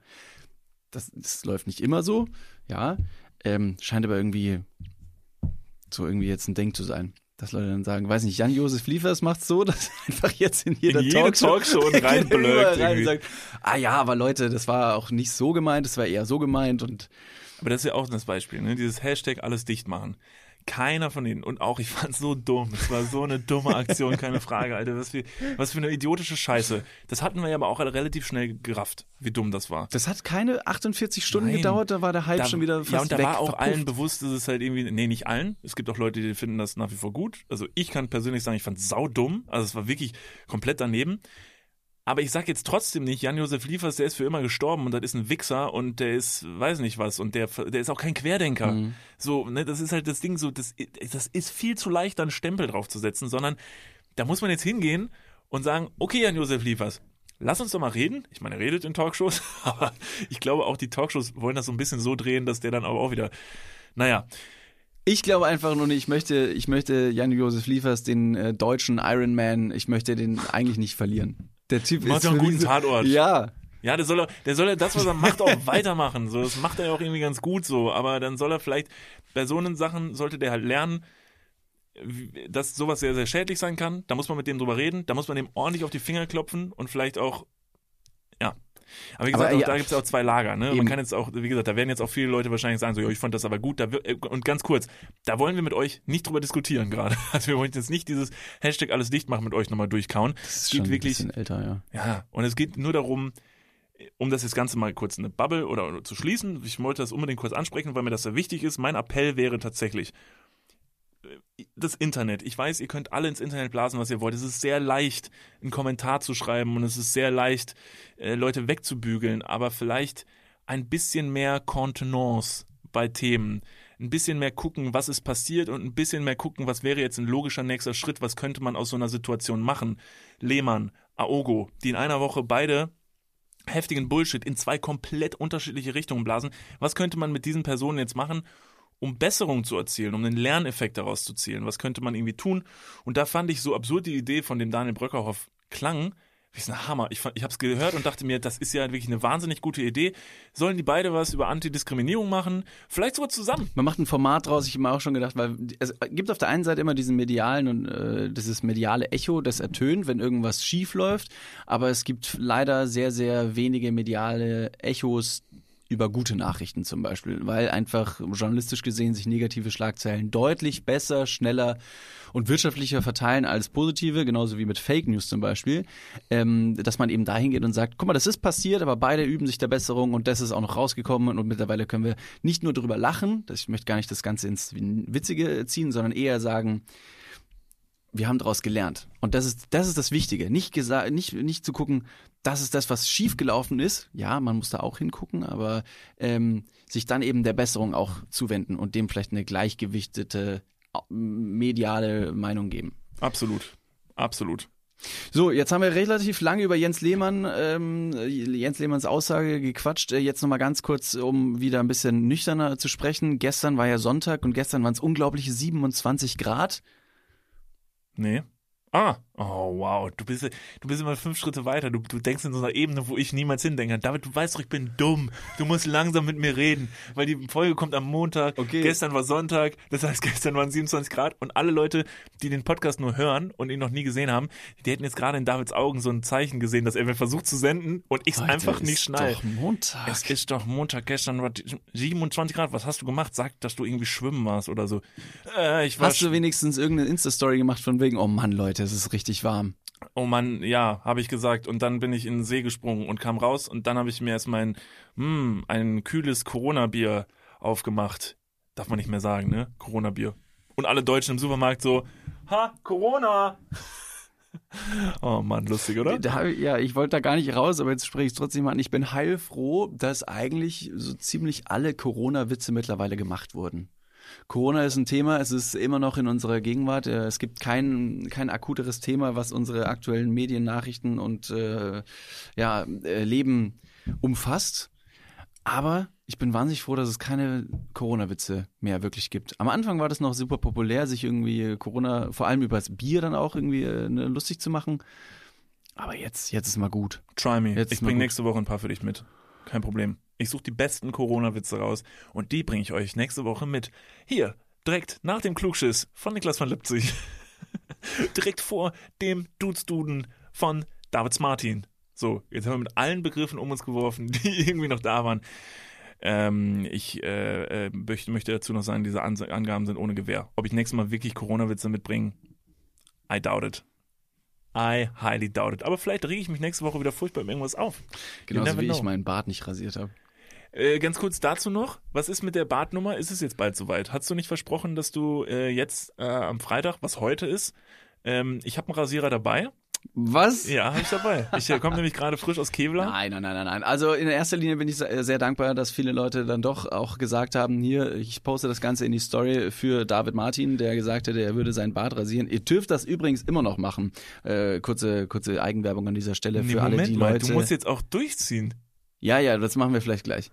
Das, das läuft nicht immer so, ja. Ähm, scheint aber irgendwie so irgendwie jetzt ein Ding zu sein. Dass Leute dann sagen, weiß nicht, Jan-Josef Liefers macht's so, [laughs] dass er einfach jetzt in jeder In jede Talkshow, Talkshow [laughs] und reinblökt rein sagt, ah ja, aber Leute, das war auch nicht so gemeint, das war eher so gemeint und Aber das ist ja auch das Beispiel, ne? Dieses Hashtag alles dicht machen. Keiner von denen, und auch ich fand's so dumm. Es war so eine dumme Aktion, keine Frage, Alter. Was für, was für eine idiotische Scheiße. Das hatten wir ja aber auch relativ schnell gerafft, wie dumm das war. das hat keine 48 Stunden Nein. gedauert, da war der Hype Da- schon wieder fast ja, und da weg, war auch verpufft. allen bewusst, dass es halt irgendwie, nee, nicht allen. Es gibt auch Leute, die finden das nach wie vor gut. Also ich kann persönlich sagen, ich fand's saudumm. Also es war wirklich komplett daneben. Aber ich sag jetzt trotzdem nicht, Jan-Josef Liefers, der ist für immer gestorben und das ist ein Wichser und der ist, weiß nicht was, und der, der ist auch kein Querdenker. Mhm. So, ne, das ist halt das Ding, so, das, das ist viel zu leicht, da einen Stempel draufzusetzen, sondern da muss man jetzt hingehen und sagen, okay, Jan-Josef Liefers, lass uns doch mal reden. Ich meine, er redet in Talkshows, [laughs] aber ich glaube auch die Talkshows wollen das so ein bisschen so drehen, dass der dann aber auch wieder, naja, Ich glaube einfach nur nicht, ich möchte, ich möchte Jan-Josef Liefers, den äh, deutschen Iron Man, ich möchte den eigentlich nicht verlieren. Der Typ Macht ist ja einen guten Tatort. Ja, Ja, der soll, er- der soll ja das, was er macht, auch [laughs] weitermachen. So, das macht er ja auch irgendwie ganz gut so. Aber dann soll er vielleicht, bei so einen Sachen sollte der halt lernen, dass sowas sehr, sehr schädlich sein kann. Da muss man mit dem drüber reden. Da muss man dem ordentlich auf die Finger klopfen und vielleicht auch. Aber wie gesagt, Aber auch, ja. da gibt es ja auch zwei Lager. Ne? Man kann jetzt auch, wie gesagt, da werden jetzt auch viele Leute wahrscheinlich sagen, so, ja, ich fand das aber gut. Da, und ganz kurz, da wollen wir mit euch nicht drüber diskutieren gerade. [laughs] Also wir wollen jetzt nicht dieses Hashtag alles dicht machen mit euch nochmal durchkauen. das Es ist geht schon ein wirklich, bisschen älter, ja. ja, und es geht nur darum, um das jetzt Ganze mal kurz eine Bubble oder, oder zu schließen. Ich wollte das unbedingt kurz ansprechen, weil mir das sehr wichtig ist. Mein Appell wäre tatsächlich, das Internet. Ich weiß, ihr könnt alle ins Internet blasen, was ihr wollt. Es ist sehr leicht, einen Kommentar zu schreiben und es ist sehr leicht, äh, Leute wegzubügeln, aber vielleicht ein bisschen mehr Kontenance bei Themen. Ein bisschen mehr gucken, was ist passiert und ein bisschen mehr gucken, was wäre jetzt ein logischer nächster Schritt, was könnte man aus so einer Situation machen. Lehmann, Aogo, die in einer Woche beide heftigen Bullshit in zwei komplett unterschiedliche Richtungen blasen. Was könnte man mit diesen Personen jetzt machen, um Besserung zu erzielen, um einen Lerneffekt daraus zu zielen? Was könnte man irgendwie tun? Und da fand ich so absurd die Idee von dem Daniel Bröckerhoff klang, das ist ein Hammer. Ich, fand- ich habe es gehört und dachte mir, das ist ja wirklich eine wahnsinnig gute Idee. Sollen die beide was über Antidiskriminierung machen? Vielleicht sogar zusammen. Man macht ein Format draus, ich habe mir auch schon gedacht, weil es gibt auf der einen Seite immer diesen medialen und äh, dieses mediale Echo, das ertönt, wenn irgendwas schief läuft, aber es gibt leider sehr, sehr wenige mediale Echos über gute Nachrichten zum Beispiel, weil einfach journalistisch gesehen sich negative Schlagzeilen deutlich besser, schneller und wirtschaftlicher verteilen als positive, genauso wie mit Fake News zum Beispiel, ähm, dass man eben dahin geht und sagt, guck mal, das ist passiert, aber beide üben sich der Besserung und das ist auch noch rausgekommen und mittlerweile können wir nicht nur drüber lachen, ich möchte gar nicht das Ganze ins Witzige ziehen, sondern eher sagen, wir haben daraus gelernt. Und das ist, das ist das Wichtige. Nicht, nicht, nicht zu gucken, das ist das, was schiefgelaufen ist. Ja, man muss da auch hingucken, aber ähm, sich dann eben der Besserung auch zuwenden und dem vielleicht eine gleichgewichtete mediale Meinung geben. Absolut. Absolut. So, jetzt haben wir relativ lange über Jens Lehmann, ähm, Jens Lehmanns Aussage gequatscht. Äh, Jetzt nochmal ganz kurz, um wieder ein bisschen nüchterner zu sprechen. Gestern war ja Sonntag und gestern waren es unglaubliche 27 Grad. Nee. Ah, oh wow, du bist, du bist immer fünf Schritte weiter. Du, du denkst in so einer Ebene, wo ich niemals hindenke. David, du weißt doch, ich bin dumm. Du musst langsam mit mir reden, weil die Folge kommt am Montag. Okay. Gestern war Sonntag, das heißt, [laughs] gestern waren 27 Grad und alle Leute, die den Podcast nur hören und ihn noch nie gesehen haben, die hätten jetzt gerade in Davids Augen so ein Zeichen gesehen, dass er mir versucht zu senden und ich es einfach nicht ist schnall. Doch Montag. Es ist doch Montag, gestern war 27 Grad. Was hast du gemacht? Sag, dass du irgendwie schwimmen warst oder so. Äh, ich war Hast du wenigstens irgendeine Insta-Story gemacht von wegen, oh Mann, Leute, es ist richtig warm. Oh Mann, ja, habe ich gesagt. Und dann bin ich in den See gesprungen und kam raus und dann habe ich mir erst mein, hm, ein kühles Corona-Bier aufgemacht. Darf man nicht mehr sagen, ne? Corona-Bier. Und alle Deutschen im Supermarkt so, ha, Corona! [laughs] oh Mann, lustig, oder? Da, ja, ich wollte da gar nicht raus, aber jetzt spreche ich es trotzdem an. Ich bin heilfroh, dass eigentlich so ziemlich alle Corona-Witze mittlerweile gemacht wurden. Corona ist ein Thema, es ist immer noch in unserer Gegenwart. Äh, Es gibt kein, kein akuteres Thema, was unsere aktuellen Mediennachrichten und äh, ja, äh, Leben umfasst. Aber ich bin wahnsinnig froh, dass es keine Corona-Witze mehr wirklich gibt. Am Anfang war das noch super populär, sich irgendwie Corona, vor allem über das Bier dann auch irgendwie äh, ne, lustig zu machen. Aber jetzt, jetzt ist mal gut. Try me. Jetzt ich mal bring gut. nächste Woche ein paar für dich mit. Kein Problem. Ich suche die besten Corona-Witze raus und die bringe ich euch nächste Woche mit. Hier, direkt nach dem Klugschiss von Niklas von Lipzig. [laughs] direkt vor dem Dudes-Duden von Davids Martin. So, jetzt haben wir mit allen Begriffen um uns geworfen, [laughs] die irgendwie noch da waren. Ähm, ich äh, äh, möchte, dazu noch sagen, diese Ans Angaben sind ohne Gewähr. Ob ich nächstes Mal wirklich Corona-Witze mitbringe, I doubt it. I highly doubt it. Aber vielleicht rege ich mich nächste Woche wieder furchtbar mit irgendwas auf. Genauso never wie ich know. meinen Bart nicht rasiert habe. Äh, ganz kurz dazu noch, was ist mit der Bartnummer? Ist es jetzt bald soweit? Hast du nicht versprochen, dass du äh, jetzt äh, am Freitag, was heute ist, ähm, ich habe einen Rasierer dabei? Was? Ja, habe ich dabei. Ich äh, komme nämlich gerade frisch aus Kevlar. Nein, nein, nein, nein. Also in erster Linie bin ich sehr dankbar, dass viele Leute dann doch auch gesagt haben, hier, ich poste das Ganze in die Story für David Martin, der gesagt hätte, er würde sein Bart rasieren. Ihr dürft das übrigens immer noch machen. Äh, kurze, kurze Eigenwerbung an dieser Stelle Nee, für alle Moment die mal, Leute. du musst jetzt auch durchziehen. Ja, ja, das machen wir vielleicht gleich.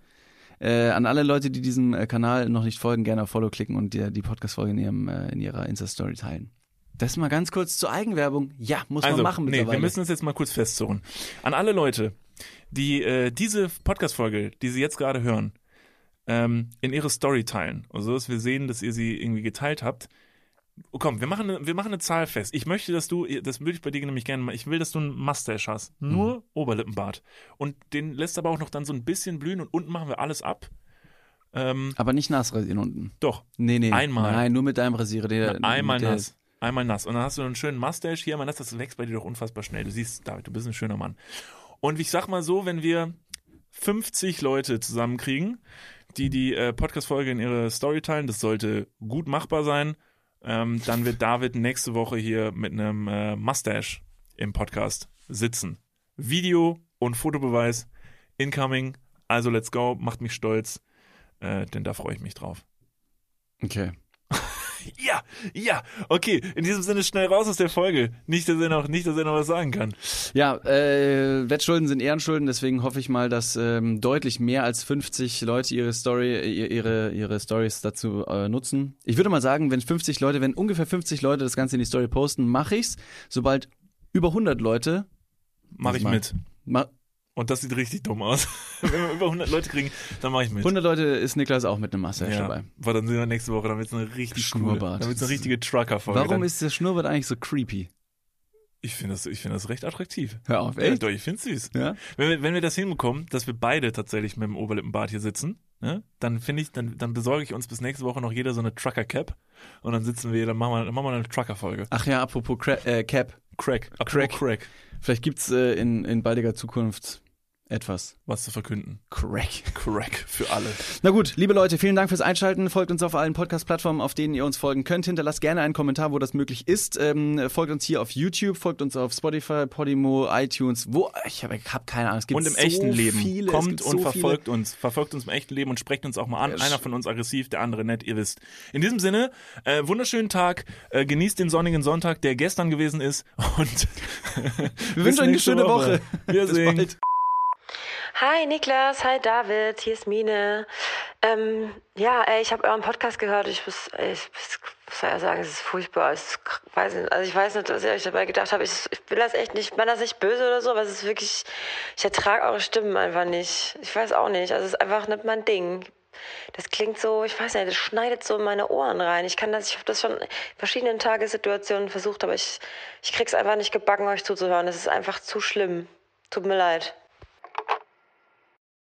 Äh, an alle Leute, die diesem äh, Kanal noch nicht folgen, gerne auf Follow klicken und die, die Podcast-Folge in, ihrem, äh, in ihrer Insta-Story teilen. Das mal ganz kurz zur Eigenwerbung. Ja, muss Also, man machen nee, mittlerweile. wir müssen es jetzt mal kurz festzurren. An alle Leute, die äh, diese Podcast-Folge, die sie jetzt gerade hören, ähm, in ihre Story teilen. Also, dass wir sehen, dass ihr sie irgendwie geteilt habt. Oh, komm, wir machen, eine, wir machen eine Zahl fest. Ich möchte, dass du, das würde ich bei dir nämlich gerne mal, ich will, dass du einen Mustache hast. Nur Mhm. Oberlippenbart. Und den lässt aber auch noch dann so ein bisschen blühen und unten machen wir alles ab. Ähm, Aber nicht nass rasieren unten. doch, Nee, nee. Einmal. Nein, nur mit deinem Rasierer. Der, einmal mit der, nass. Einmal nass. Und dann hast du einen schönen Mustache hier, man das, das wächst bei dir doch unfassbar schnell. Du siehst, David, du bist ein schöner Mann. Und ich sag mal so, wenn wir 50 Leute zusammenkriegen, die die äh, Podcast-Folge in ihre Story teilen, das sollte gut machbar sein, ähm, dann wird David nächste Woche hier mit einem äh, Mustache im Podcast sitzen. Video und Fotobeweis incoming. Also let's go, macht mich stolz, äh, denn da freue ich mich drauf. Okay. Ja, ja, okay. In diesem Sinne schnell raus aus der Folge. Nicht, dass er noch, nicht, dass er noch was sagen kann. Ja, äh, Wettschulden sind Ehrenschulden, deswegen hoffe ich mal, dass ähm, deutlich mehr als 50 Leute ihre Story, ihre, ihre Stories dazu äh, nutzen. Ich würde mal sagen, wenn 50 Leute, wenn ungefähr 50 Leute das Ganze in die Story posten, mache ich's. Sobald über 100 Leute, Mach ich mal. mit. ma Und das sieht richtig dumm aus. [laughs] Wenn wir über 100 Leute kriegen, dann mache ich mit. 100 Leute ist Niklas auch mit einem Mustache ja, dabei. weil dann sehen wir nächste Woche, dann wird's eine richtig Schnurrbart. coole, dann wird's eine richtige Trucker-Folge. Warum dann, ist der Schnurrbart eigentlich so creepy? ich finde das, ich finde das recht attraktiv. Hör auf, Ja, echt? doch, ich finde süß. Ja? Wenn wir, wenn wir das hinbekommen, dass wir beide tatsächlich mit dem Oberlippenbart hier sitzen, ne, dann finde ich, dann, dann besorge ich uns bis nächste Woche noch jeder so eine Trucker-Cap und dann sitzen wir, dann machen wir, dann machen wir eine Trucker-Folge. Ach ja, apropos Cra äh, Cap. Crack. Apropos Crack. Crack. Vielleicht gibt's äh, in, in baldiger Zukunft etwas. Was zu verkünden. Crack. Crack für alle. Na gut, liebe Leute, vielen Dank fürs Einschalten. Folgt uns auf allen Podcast-Plattformen, auf denen ihr uns folgen könnt. Hinterlasst gerne einen Kommentar, wo das möglich ist. Ähm, folgt uns hier auf YouTube, folgt uns auf Spotify, Podimo, iTunes. Wo? Ich habe hab keine Ahnung. Es gibt und im so echten Leben. Viele, Kommt und so verfolgt uns. Verfolgt uns im echten Leben und sprecht uns auch mal an. Ja, Einer von uns aggressiv, der andere nett, ihr wisst. In diesem Sinne, äh, wunderschönen Tag. Äh, genießt den sonnigen Sonntag, der gestern gewesen ist. Und Wir wünschen [laughs] euch eine schöne Woche. Wir Bis sehen. Hi Niklas, hi David, hier ist Mine. Ähm, ja, ey, ich habe euren Podcast gehört. Ich muss, ich muss, ich sagen, es ist furchtbar. Es kr- weiß nicht, also ich weiß nicht, was ihr euch dabei gedacht habt. Ich, ich will das echt nicht, ich meine das nicht böse oder so, aber es ist wirklich, ich ertrage eure Stimmen einfach nicht. Ich weiß auch nicht. Also es ist einfach nicht mein Ding. Das klingt so, ich weiß nicht, das schneidet so in meine Ohren rein. Ich kann das, ich habe das schon in verschiedenen Tagessituationen versucht, aber ich, ich krieg's einfach nicht gebacken, euch zuzuhören. Das ist einfach zu schlimm. Tut mir leid.